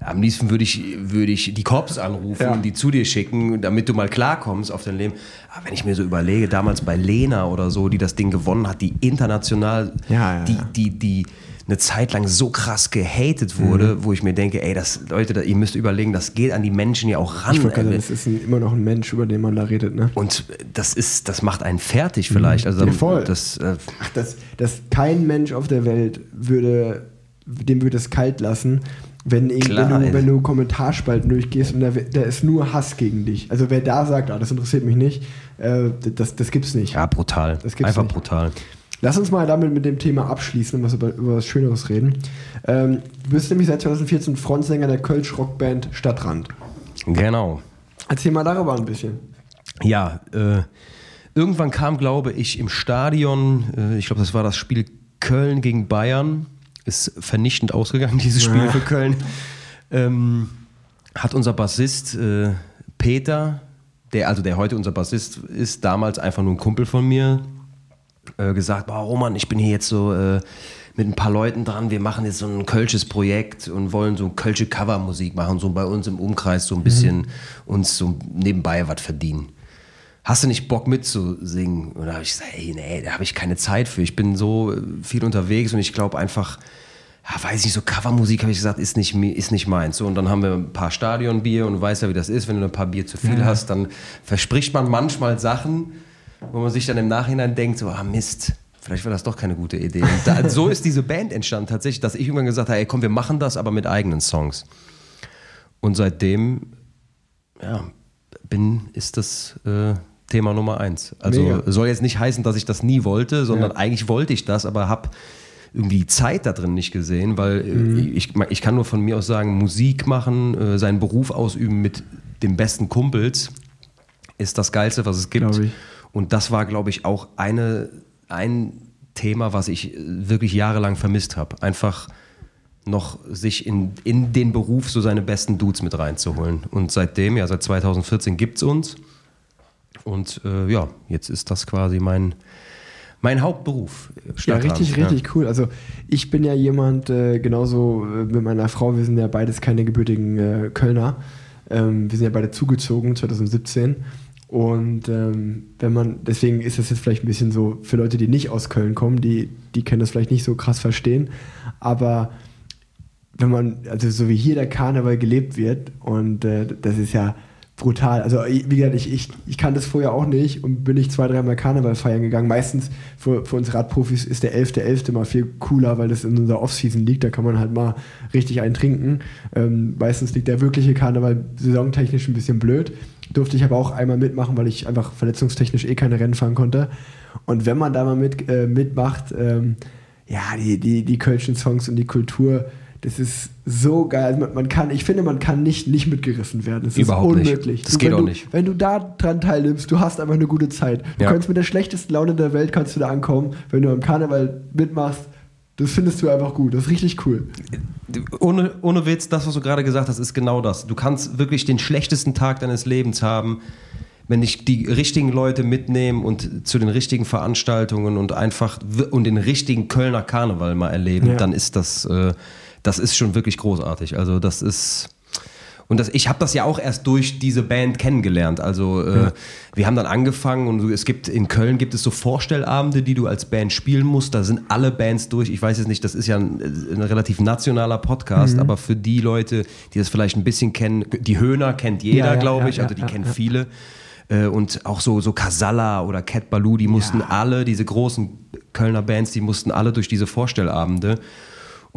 am liebsten würde ich, würde ich die Cops anrufen Ja. und die zu dir schicken, damit du mal klarkommst auf dein Leben. Aber wenn ich mir so überlege, damals bei Lena oder so, die das Ding gewonnen hat, die international, Ja, ja, die, die, die eine Zeit lang so krass gehatet wurde, Mhm. wo ich mir denke, ey, das, Leute, ihr müsst überlegen, das geht an die Menschen ja auch ran. Ich ey. sagen, das ist ein, immer noch ein Mensch, über den man da redet, ne? und das ist, das macht einen fertig vielleicht. Also Ja, voll. das, äh, Ach, das, das kein Mensch auf der Welt würde, dem würde es kalt lassen, wenn, Klar, wenn, du, wenn du Kommentarspalten durchgehst und da, da ist nur Hass gegen dich. Also wer da sagt, ah, das interessiert mich nicht, äh, das, das gibt's nicht. ja, brutal. Einfach nicht. brutal. Lass uns mal damit mit dem Thema abschließen und was über, über was Schöneres reden. Ähm, du bist nämlich seit 2014 Frontsänger der Kölsch-Rockband Stadtrand. Genau. Erzähl mal darüber ein bisschen. Ja, äh, irgendwann kam, glaube ich, im Stadion, äh, ich glaube, das war das Spiel Köln gegen Bayern, ist vernichtend ausgegangen, [laughs] dieses Spiel Ja. für Köln. Ähm, hat unser Bassist äh, Peter, der, also der heute unser Bassist ist, damals einfach nur ein Kumpel von mir, äh, gesagt, boah, Roman, ich bin hier jetzt so äh, mit ein paar Leuten dran, wir machen jetzt so ein kölsches Projekt und wollen so kölsche Covermusik machen, so bei uns im Umkreis so ein bisschen uns so nebenbei was verdienen. Hast du nicht Bock mitzusingen? Und da habe ich gesagt, ey, nee, da habe ich keine Zeit für. Ich bin so äh, viel unterwegs und ich glaube einfach, ja, weiß nicht, so Covermusik habe ich gesagt, ist nicht, ist nicht meins. So, und dann haben wir ein paar Stadionbier und du weißt ja, wie das ist, wenn du ein paar Bier zu viel hast, dann verspricht man manchmal Sachen, wo man sich dann im Nachhinein denkt, so, ah Mist, vielleicht war das doch keine gute Idee. Da, so ist diese Band entstanden tatsächlich, dass ich irgendwann gesagt habe, ey komm, wir machen das, aber mit eigenen Songs. Und seitdem, ja, bin, ist das äh, Thema Nummer eins. Also Mega. soll jetzt nicht heißen, dass ich das nie wollte, sondern eigentlich wollte ich das, aber habe irgendwie die Zeit da drin nicht gesehen, weil äh, Mhm. ich, ich kann nur von mir aus sagen, Musik machen, äh, seinen Beruf ausüben mit den besten Kumpels ist das Geilste, was es gibt. Und das war, glaube ich, auch eine, ein Thema, was ich äh, wirklich jahrelang vermisst habe. Einfach noch sich in, in den Beruf so seine besten Dudes mit reinzuholen. Und seitdem, ja, seit 2014 gibt es uns. Und äh, ja, jetzt ist das quasi mein, mein Hauptberuf. Ja, richtig, richtig cool. Also ich bin ja jemand, äh, genauso äh, mit meiner Frau, wir sind ja beides keine gebürtigen äh, Kölner. Ähm, wir sind ja beide zugezogen 2017. Und ähm, wenn man, deswegen ist das jetzt vielleicht ein bisschen so für Leute, die nicht aus Köln kommen, die, die können das vielleicht nicht so krass verstehen. Aber wenn man, also so wie hier der Karneval gelebt wird, und äh, das ist ja brutal. Also wie gesagt, ich, ich, ich kannte es vorher auch nicht und bin ich zwei, dreimal Karneval feiern gegangen. Meistens für, für uns Radprofis ist der 11.11. mal viel cooler, weil das in unserer Offseason liegt. Da kann man halt mal richtig einen trinken. Ähm, meistens liegt der wirkliche Karneval saisontechnisch ein bisschen blöd. Durfte ich aber auch einmal mitmachen, weil ich einfach verletzungstechnisch eh keine Rennen fahren konnte. Und wenn man da mal mit, äh, mitmacht, ähm, ja, die, die, die Kölschen Songs und die Kultur, das ist so geil. Man, kann, ich finde, man kann nicht, nicht mitgerissen werden. Es Überhaupt ist nicht. unmöglich. Das geht wenn auch du, nicht. Wenn du da dran teilnimmst, du hast einfach eine gute Zeit. Du Ja. kannst mit der schlechtesten Laune der Welt kannst du da ankommen. Wenn du am Karneval mitmachst, das findest du einfach gut. Das ist richtig cool. Ohne, ohne Witz, das, was du gerade gesagt hast, ist genau das. Du kannst wirklich den schlechtesten Tag deines Lebens haben, wenn dich die richtigen Leute mitnehmen und zu den richtigen Veranstaltungen und einfach und den richtigen Kölner Karneval mal erleben, Ja. dann ist das, äh, das ist schon wirklich großartig. Also das ist und das, ich habe das ja auch erst durch diese Band kennengelernt. Also äh, wir haben dann angefangen und es gibt in Köln gibt es so Vorstellabende, die du als Band spielen musst. Da sind alle Bands durch. Ich weiß jetzt nicht, das ist ja ein, ein relativ nationaler Podcast, aber für die Leute, die das vielleicht ein bisschen kennen, die Höhner kennt jeder, Ja, ja, glaube ja, ich. ja, Also die ja, kennen ja. viele. Äh, und auch so, so Casalla oder Cat Baloo, die mussten alle, diese großen Kölner Bands, die mussten alle durch diese Vorstellabende.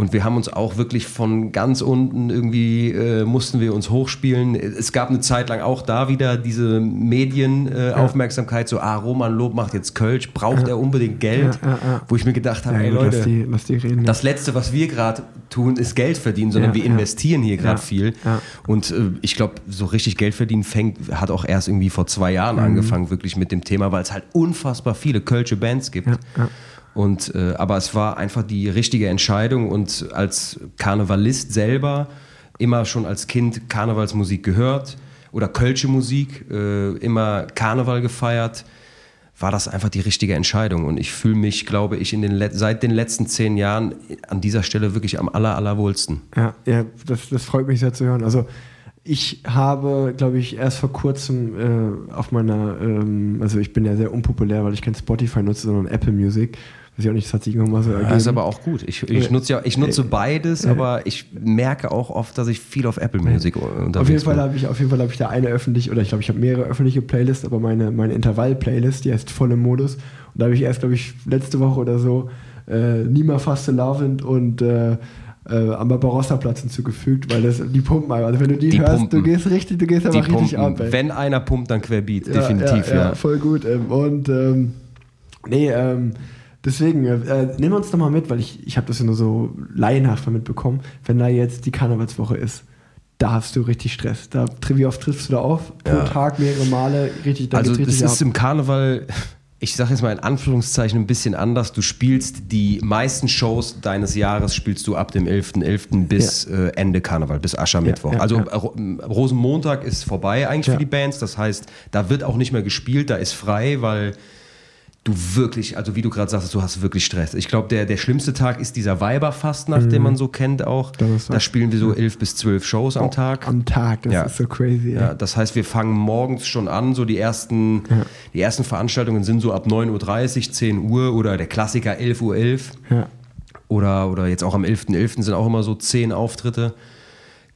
Und wir haben uns auch wirklich von ganz unten irgendwie, äh, mussten wir uns hochspielen. Es gab eine Zeit lang auch da wieder diese Medienaufmerksamkeit, äh, Aufmerksamkeit, so, ah, Roman Lob macht jetzt Kölsch, braucht er unbedingt Geld? Ja, ja, ja. Wo ich mir gedacht habe, Ja, ey Leute, lass die, lass die reden. das Letzte, was wir gerade tun, ist Geld verdienen, sondern Ja, wir ja. investieren hier gerade Ja, viel. ja. Und äh, ich glaube, so richtig Geld verdienen fängt, hat auch erst irgendwie vor zwei Jahren Mhm. angefangen, wirklich mit dem Thema, weil es halt unfassbar viele kölsche Bands gibt. Und, äh, aber es war einfach die richtige Entscheidung und als Karnevalist selber immer schon als Kind Karnevalsmusik gehört oder kölsche Musik, äh, immer Karneval gefeiert, war das einfach die richtige Entscheidung. Und ich fühle mich, glaube ich, in den seit den letzten zehn Jahren an dieser Stelle wirklich am aller, allerwohlsten. Ja, ja das, das freut mich sehr zu hören. Also ich habe, glaube ich, erst vor kurzem äh, auf meiner, ähm, also ich bin ja sehr unpopulär, weil ich kein Spotify nutze, sondern Apple Music. Weiß ich auch nicht, das hat sich irgendwann mal so ergeben. Das ist aber auch gut. Ich, ich nutze ja, ich nutze beides, aber ich merke auch oft, dass ich viel auf Apple Music unterwegs auf jeden Fall bin. habe ich, auf jeden Fall habe ich da eine öffentlich, oder ich glaube, ich habe mehrere öffentliche Playlists, aber meine, meine Intervall-Playlist, die heißt voll im Modus. Und da habe ich erst, glaube ich, letzte Woche oder so äh, Nima Faste Lavend und äh, äh, am Barbarossa-Platz hinzugefügt, weil das die pumpen einfach. Also wenn du die, Die hörst, pumpen. du gehst richtig, du gehst Die einfach richtig pumpen. ab. Ey. Wenn einer pumpt, dann querbeat. Definitiv, ja. ja. voll gut. Ähm, und ähm, nee, ähm, deswegen, äh, nimm uns doch mal mit, weil ich, ich habe das ja nur so laienhaft mal mitbekommen, wenn da jetzt die Karnevalswoche ist. Da hast du richtig Stress. Da, wie oft triffst du da auf? Pro Ja. Tag mehrere Male. Richtig, da Also das richtig ist im Karneval, ich sage jetzt mal in Anführungszeichen ein bisschen anders. Du spielst die meisten Shows deines Jahres spielst du ab dem 11.11. bis äh, Ende Karneval, bis Aschermittwoch. Ja, ja, also ja. Ro- Rosenmontag ist vorbei eigentlich Ja. für die Bands. Das heißt, da wird auch nicht mehr gespielt, da ist frei, weil du wirklich, also wie du gerade sagst, du hast wirklich Stress. Ich glaube, der, der schlimmste Tag ist dieser Weiberfastnacht, den man so kennt auch. Mhm. Da spielen wir so elf bis zwölf Shows am Tag. Am Tag, das Ja. ist so crazy. Ja, das heißt, wir fangen morgens schon an, so die ersten, die ersten Veranstaltungen sind so ab 9.30 Uhr, 10 Uhr oder der Klassiker 11.11 Uhr Ja. oder, oder jetzt auch am 11.11. sind auch immer so 10 Auftritte.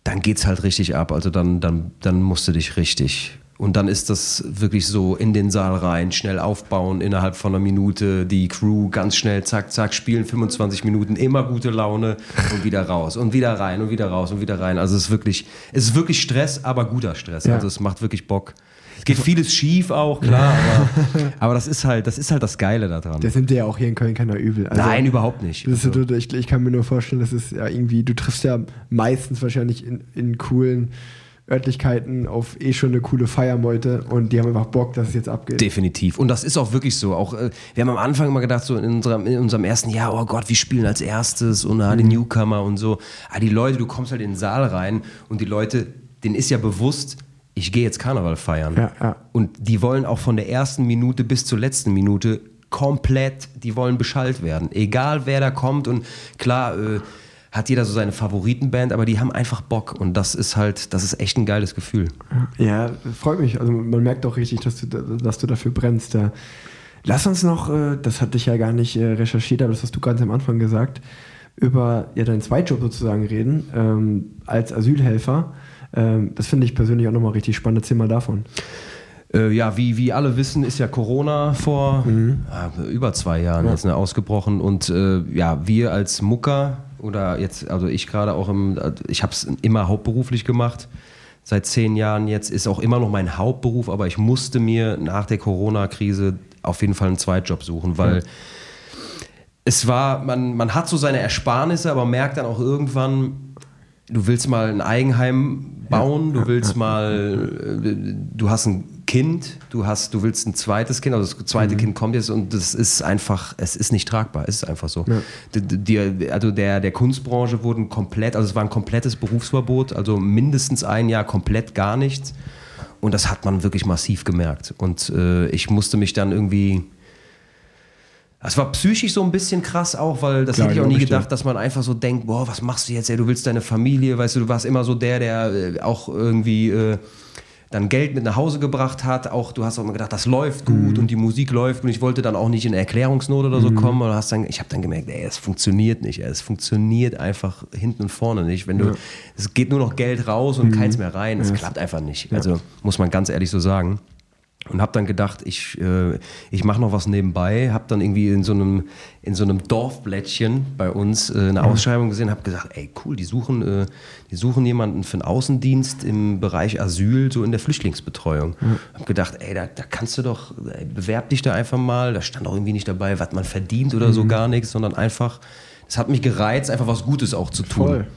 Dann geht's halt richtig ab, also dann, dann, dann musst du dich richtig. Und dann ist das wirklich so in den Saal rein, schnell aufbauen, innerhalb von einer Minute, die Crew ganz schnell, zack, zack, spielen 25 Minuten, immer gute Laune und wieder raus und wieder rein und wieder raus und wieder rein. Also es ist wirklich, es ist wirklich Stress, aber guter Stress. Ja. Also es macht wirklich Bock. Es geht vieles schief auch, klar, aber, [laughs] aber das ist halt, das ist halt das Geile daran. Das nimmt dir ja auch hier in Köln keiner übel. Also, Nein, überhaupt nicht. Ist, Also- so- ich, ich kann mir nur vorstellen, das ist ja irgendwie, du triffst ja meistens wahrscheinlich in, in coolen Örtlichkeiten auf eh schon eine coole Feiermeute und die haben einfach Bock, dass es jetzt abgeht. Definitiv. Und das ist auch wirklich so. Auch, äh, wir haben am Anfang immer gedacht, so in unserem, in unserem ersten Jahr, oh Gott, wir spielen als erstes und ah, die Mhm. Newcomer und so. Ah, die Leute, du kommst halt in den Saal rein und die Leute, denen ist ja bewusst, ich gehe jetzt Karneval feiern. Ja, ja. Und die wollen auch von der ersten Minute bis zur letzten Minute komplett, die wollen beschallt werden. Egal wer da kommt und klar, äh, hat jeder so seine Favoritenband, aber die haben einfach Bock und das ist halt, das ist echt ein geiles Gefühl. Ja, freut mich. Also man merkt auch richtig, dass du, dass du dafür brennst. Da. Lass uns noch, äh, das hatte ich ja gar nicht äh, recherchiert, aber das hast du ganz am Anfang gesagt, über ja, deinen Zweitjob sozusagen reden, ähm, als Asylhelfer. Ähm, das finde ich persönlich auch nochmal richtig spannend. Erzähl mal davon. Äh, ja, wie, wie alle wissen, ist ja Corona vor äh, über zwei Jahren jetzt ne, ausgebrochen und äh, ja, wir als Mucker oder jetzt, also ich gerade auch im, ich habe es immer hauptberuflich gemacht. Seit zehn Jahren jetzt ist auch immer noch mein Hauptberuf, aber ich musste mir nach der Corona-Krise auf jeden Fall einen Zweitjob suchen, weil es war, man, man hat so seine Ersparnisse, aber merkt dann auch irgendwann, du willst mal ein Eigenheim bauen, du willst mal, äh, du hast ein Kind, du hast, du willst ein zweites Kind, also das zweite Kind kommt jetzt und das ist einfach, es ist nicht tragbar, es ist einfach so. Die, die, also der, der Kunstbranche wurden komplett, also es war ein komplettes Berufsverbot, also mindestens ein Jahr komplett gar nichts. Und das hat man wirklich massiv gemerkt. Und äh, ich musste mich dann irgendwie es war psychisch so ein bisschen krass auch, weil das Klar, hätte ich auch nie gedacht, dass man einfach so denkt, boah, was machst du jetzt, ey, du willst deine Familie, weißt du, du warst immer so der, der äh, auch irgendwie äh, dann Geld mit nach Hause gebracht hat, auch du hast auch immer gedacht, das läuft Mhm. gut und die Musik läuft und ich wollte dann auch nicht in Erklärungsnot oder so kommen, oder hast dann, ich habe dann gemerkt, ey, es funktioniert nicht, ey, es funktioniert einfach hinten und vorne nicht, wenn du, es geht nur noch Geld raus und keins mehr rein, es klappt einfach nicht, also muss man ganz ehrlich so sagen. Und habe dann gedacht, ich, äh, ich mache noch was nebenbei, habe dann irgendwie in so einem, in so einem Dorfblättchen bei uns äh, eine Ausschreibung gesehen, habe gesagt, ey cool, die suchen, äh, die suchen jemanden für einen Außendienst im Bereich Asyl, so in der Flüchtlingsbetreuung. Mhm. Habe gedacht, ey, da, da kannst du doch, ey, bewerb dich da einfach mal, da stand auch irgendwie nicht dabei, was man verdient oder mhm. so gar nichts, sondern einfach, es hat mich gereizt, einfach was Gutes auch zu tun. Voll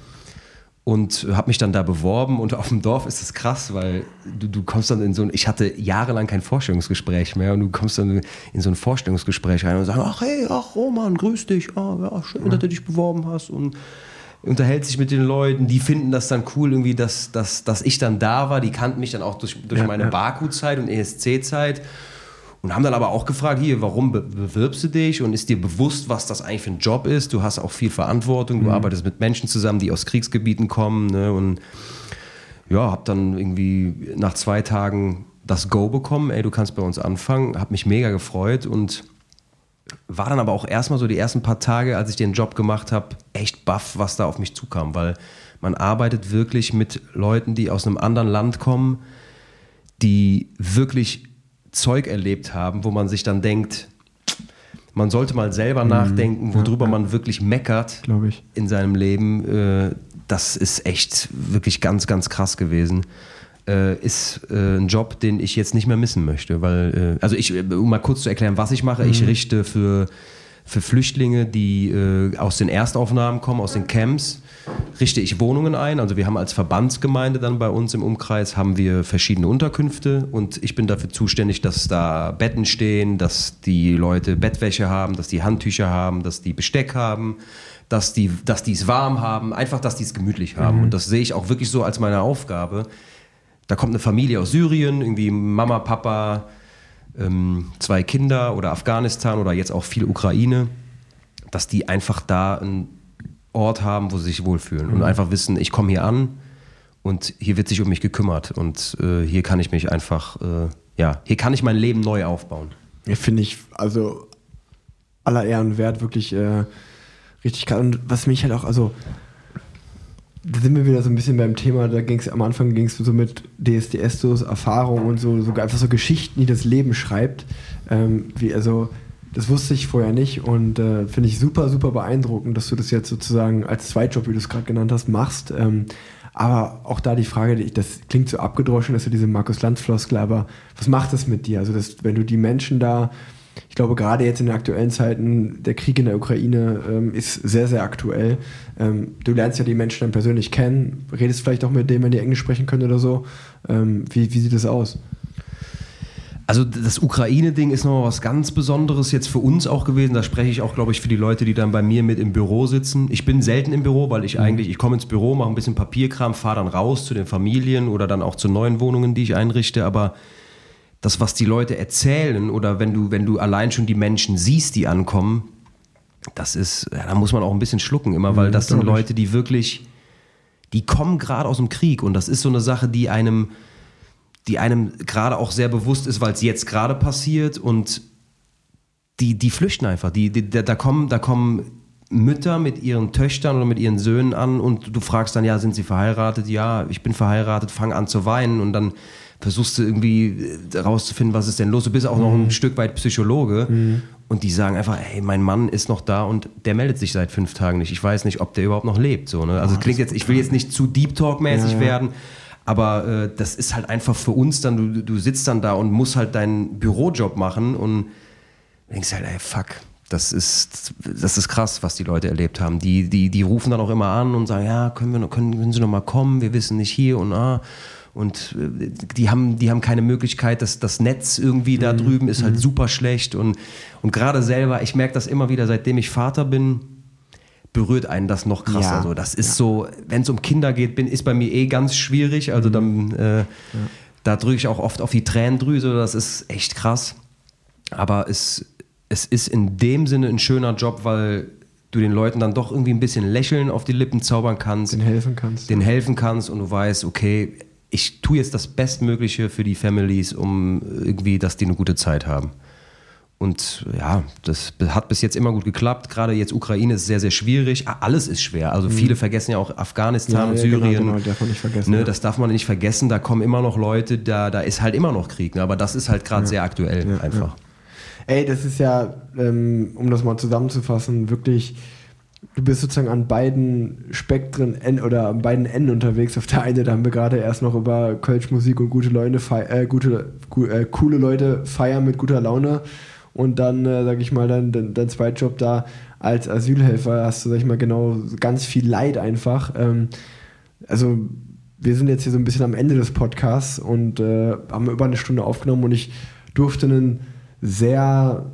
und habe mich dann da beworben und auf dem Dorf ist es krass, weil du, du kommst dann in so ein, ich hatte jahrelang kein Vorstellungsgespräch mehr und du kommst dann in so ein Vorstellungsgespräch rein und sagst, ach hey, ach Roman, grüß dich, oh, ja, schön, dass du dich beworben hast und unterhält sich mit den Leuten, die finden das dann cool irgendwie, dass, dass, dass ich dann da war, die kannten mich dann auch durch, durch ja, meine ja. Baku-Zeit und ESC-Zeit und haben dann aber auch gefragt, hier, warum bewirbst du dich und ist dir bewusst, was das eigentlich für ein Job ist? Du hast auch viel Verantwortung, du mhm. arbeitest mit Menschen zusammen, die aus Kriegsgebieten kommen ne? und ja, hab dann irgendwie nach zwei Tagen das Go bekommen, ey, du kannst bei uns anfangen, hab mich mega gefreut und war dann aber auch erstmal so die ersten paar Tage, als ich den Job gemacht habe, echt baff, was da auf mich zukam, weil man arbeitet wirklich mit Leuten, die aus einem anderen Land kommen, die wirklich Zeug erlebt haben, wo man sich dann denkt, man sollte mal selber mhm. nachdenken, worüber ja, man wirklich meckert in seinem Leben. Äh, das ist echt wirklich ganz, ganz krass gewesen. Äh, ist äh, ein Job, den ich jetzt nicht mehr missen möchte, weil, also ich, um mal kurz zu erklären, was ich mache, mhm. ich richte für, für Flüchtlinge, die aus den Erstaufnahmen kommen, aus den Camps, richte ich Wohnungen ein. Also wir haben als Verbandsgemeinde dann bei uns im Umkreis haben wir verschiedene Unterkünfte und ich bin dafür zuständig, dass da Betten stehen, dass die Leute Bettwäsche haben, dass die Handtücher haben, dass die Besteck haben, dass die, dass die es warm haben, einfach, dass die es gemütlich haben. Mhm. Und das sehe ich auch wirklich so als meine Aufgabe. Da kommt eine Familie aus Syrien, irgendwie Mama, Papa, ähm, zwei Kinder oder Afghanistan oder jetzt auch viel Ukraine, dass die einfach da ein Ort haben, wo sie sich wohlfühlen mhm. und einfach wissen, ich komme hier an und hier wird sich um mich gekümmert und äh, hier kann ich mich einfach, äh, ja, hier kann ich mein Leben neu aufbauen. Ja, finde ich, also aller Ehren wert, wirklich äh, richtig krass. Und was mich halt auch, also da sind wir wieder so ein bisschen beim Thema, da ging es am Anfang ging es so mit DSDS, so Erfahrungen und so, sogar einfach so Geschichten, die das Leben schreibt. Ähm, wie, also das wusste ich vorher nicht und äh, finde ich super, super beeindruckend, dass du das jetzt sozusagen als Zweitjob, wie du es gerade genannt hast, machst. Ähm, aber auch da die Frage, das klingt so abgedroschen, dass du diese Markus Lanz-Floskel, aber was macht das mit dir? Also, dass, wenn du die Menschen da, ich glaube, gerade jetzt in den aktuellen Zeiten, der Krieg in der Ukraine ähm, ist sehr, sehr aktuell. Ähm, du lernst ja die Menschen dann persönlich kennen, redest vielleicht auch mit denen, wenn die Englisch sprechen können oder so. Ähm, wie, wie sieht das aus? Also das Ukraine-Ding ist noch was ganz Besonderes jetzt für uns auch gewesen. Da spreche ich auch, glaube ich, für die Leute, die dann bei mir mit im Büro sitzen. Ich bin selten im Büro, weil ich mhm. eigentlich, ich komme ins Büro, mache ein bisschen Papierkram, fahre dann raus zu den Familien oder dann auch zu neuen Wohnungen, die ich einrichte. Aber das, was die Leute erzählen oder wenn du, wenn du allein schon die Menschen siehst, die ankommen, das ist, ja, da muss man auch ein bisschen schlucken immer, weil mhm, das sind Leute, die wirklich, die kommen gerade aus dem Krieg und das ist so eine Sache, die einem die einem gerade auch sehr bewusst ist, weil es jetzt gerade passiert und die, die flüchten einfach. Die, die, da, kommen, da kommen Mütter mit ihren Töchtern oder mit ihren Söhnen an und du fragst dann, ja, sind sie verheiratet? Ja, ich bin verheiratet, fang an zu weinen und dann versuchst du irgendwie rauszufinden, was ist denn los. Du bist auch mhm. noch ein mhm. Stück weit Psychologe mhm. und die sagen einfach, hey, mein Mann ist noch da und der meldet sich seit fünf Tagen nicht. Ich weiß nicht, ob der überhaupt noch lebt. So, ne? Also oh, klingt jetzt, ich will jetzt nicht zu Deep Talk mäßig ja, ja. werden, aber äh, das ist halt einfach für uns dann, du, du sitzt dann da und musst halt deinen Bürojob machen und denkst halt, ey, fuck, das ist, das ist krass, was die Leute erlebt haben. Die, die, die rufen dann auch immer an und sagen, ja, können, wir, können, können Sie noch mal kommen, wir wissen nicht hier und ah. Und äh, die haben, die haben keine Möglichkeit, dass das Netz irgendwie da mhm. drüben ist halt mhm. super schlecht. Und, und gerade selber, ich merke das immer wieder, seitdem ich Vater bin, berührt einen das noch krasser. Ja. So, das ist ja. so, wenn es um Kinder geht, bin, ist bei mir eh ganz schwierig. Also dann, äh, ja. da drücke ich auch oft auf die Tränendrüse. Das ist echt krass. Aber es, es ist in dem Sinne ein schöner Job, weil du den Leuten dann doch irgendwie ein bisschen Lächeln auf die Lippen zaubern kannst. Den helfen kannst. Den helfen kannst und du weißt, okay, ich tue jetzt das Bestmögliche für die Families, um irgendwie, dass die eine gute Zeit haben. Und ja, das hat bis jetzt immer gut geklappt. Gerade jetzt Ukraine ist sehr, sehr schwierig. Alles ist schwer. Also viele vergessen ja auch Afghanistan, Mhm. Ja, ja, Syrien. genau, genau, darf man nicht vergessen, Ne, ja. das darf man nicht vergessen. Da kommen immer noch Leute, da, da ist halt immer noch Krieg. Ne? Aber das ist halt gerade sehr aktuell einfach. Ey, das ist ja, ähm, um das mal zusammenzufassen, wirklich, du bist sozusagen an beiden Spektren en- oder an beiden Enden unterwegs. Auf der einen, da haben wir gerade erst noch über Kölsch Musik und gute Leute, äh, gute, gu äh, coole Leute feiern mit guter Laune. Und dann, äh, sag ich mal, dein, dein, dein Zweitjob da als Asylhelfer hast du, sag ich mal, genau ganz viel Leid einfach. Ähm, also wir sind jetzt hier so ein bisschen am Ende des Podcasts und äh, haben über eine Stunde aufgenommen und ich durfte einen sehr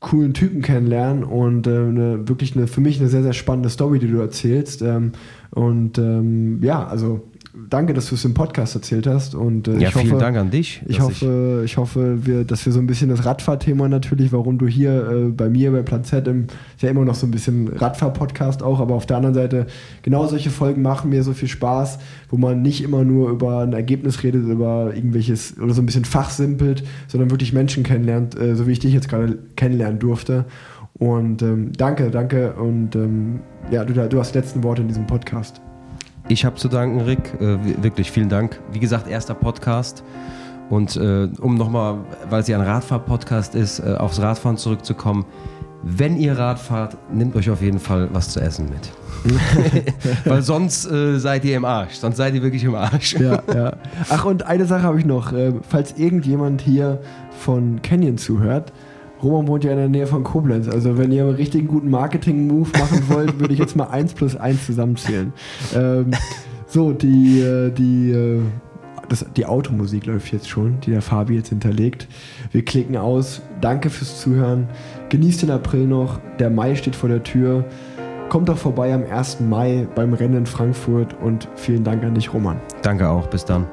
coolen Typen kennenlernen und äh, eine, wirklich eine, für mich eine sehr, sehr spannende Story, die du erzählst. Ähm, und ähm, ja, also danke, dass du es im Podcast erzählt hast. Und äh, Ja, ich vielen hoffe, Dank an dich. Ich hoffe, ich hoffe wir, dass wir so ein bisschen das Radfahrthema natürlich, warum du hier äh, bei mir bei Plan Z im, ist ja immer noch so ein bisschen Radfahr-Podcast auch, aber auf der anderen Seite, genau solche Folgen machen mir so viel Spaß, wo man nicht immer nur über ein Ergebnis redet, über irgendwelches oder so ein bisschen fachsimpelt, sondern wirklich Menschen kennenlernt, äh, so wie ich dich jetzt gerade kennenlernen durfte. Und ähm, danke, danke und ähm, ja, du, du hast die letzten Worte in diesem Podcast. Ich habe zu danken, Rick. Äh, wi- wirklich vielen Dank. Wie gesagt, erster Podcast. Und äh, um nochmal, weil es ja ein Radfahr-Podcast ist, äh, aufs Radfahren zurückzukommen. Wenn ihr Rad fahrt, nehmt euch auf jeden Fall was zu essen mit. [laughs] [laughs] weil sonst äh, seid ihr im Arsch. Sonst seid ihr wirklich im Arsch. Ja, ja. Ach, und eine Sache habe ich noch. Äh, falls irgendjemand hier von Canyon zuhört, Roman wohnt ja in der Nähe von Koblenz. Also, wenn ihr einen richtigen guten Marketing-Move machen wollt, würde ich jetzt mal 1 plus 1 zusammenzählen. Ähm, so, die, äh, die, äh, das, die Automusik läuft jetzt schon, die der Fabi jetzt hinterlegt. Wir klicken aus. Danke fürs Zuhören. Genießt den April noch. Der Mai steht vor der Tür. Kommt doch vorbei am 1. Mai beim Rennen in Frankfurt und vielen Dank an dich, Roman. Danke auch. Bis dann.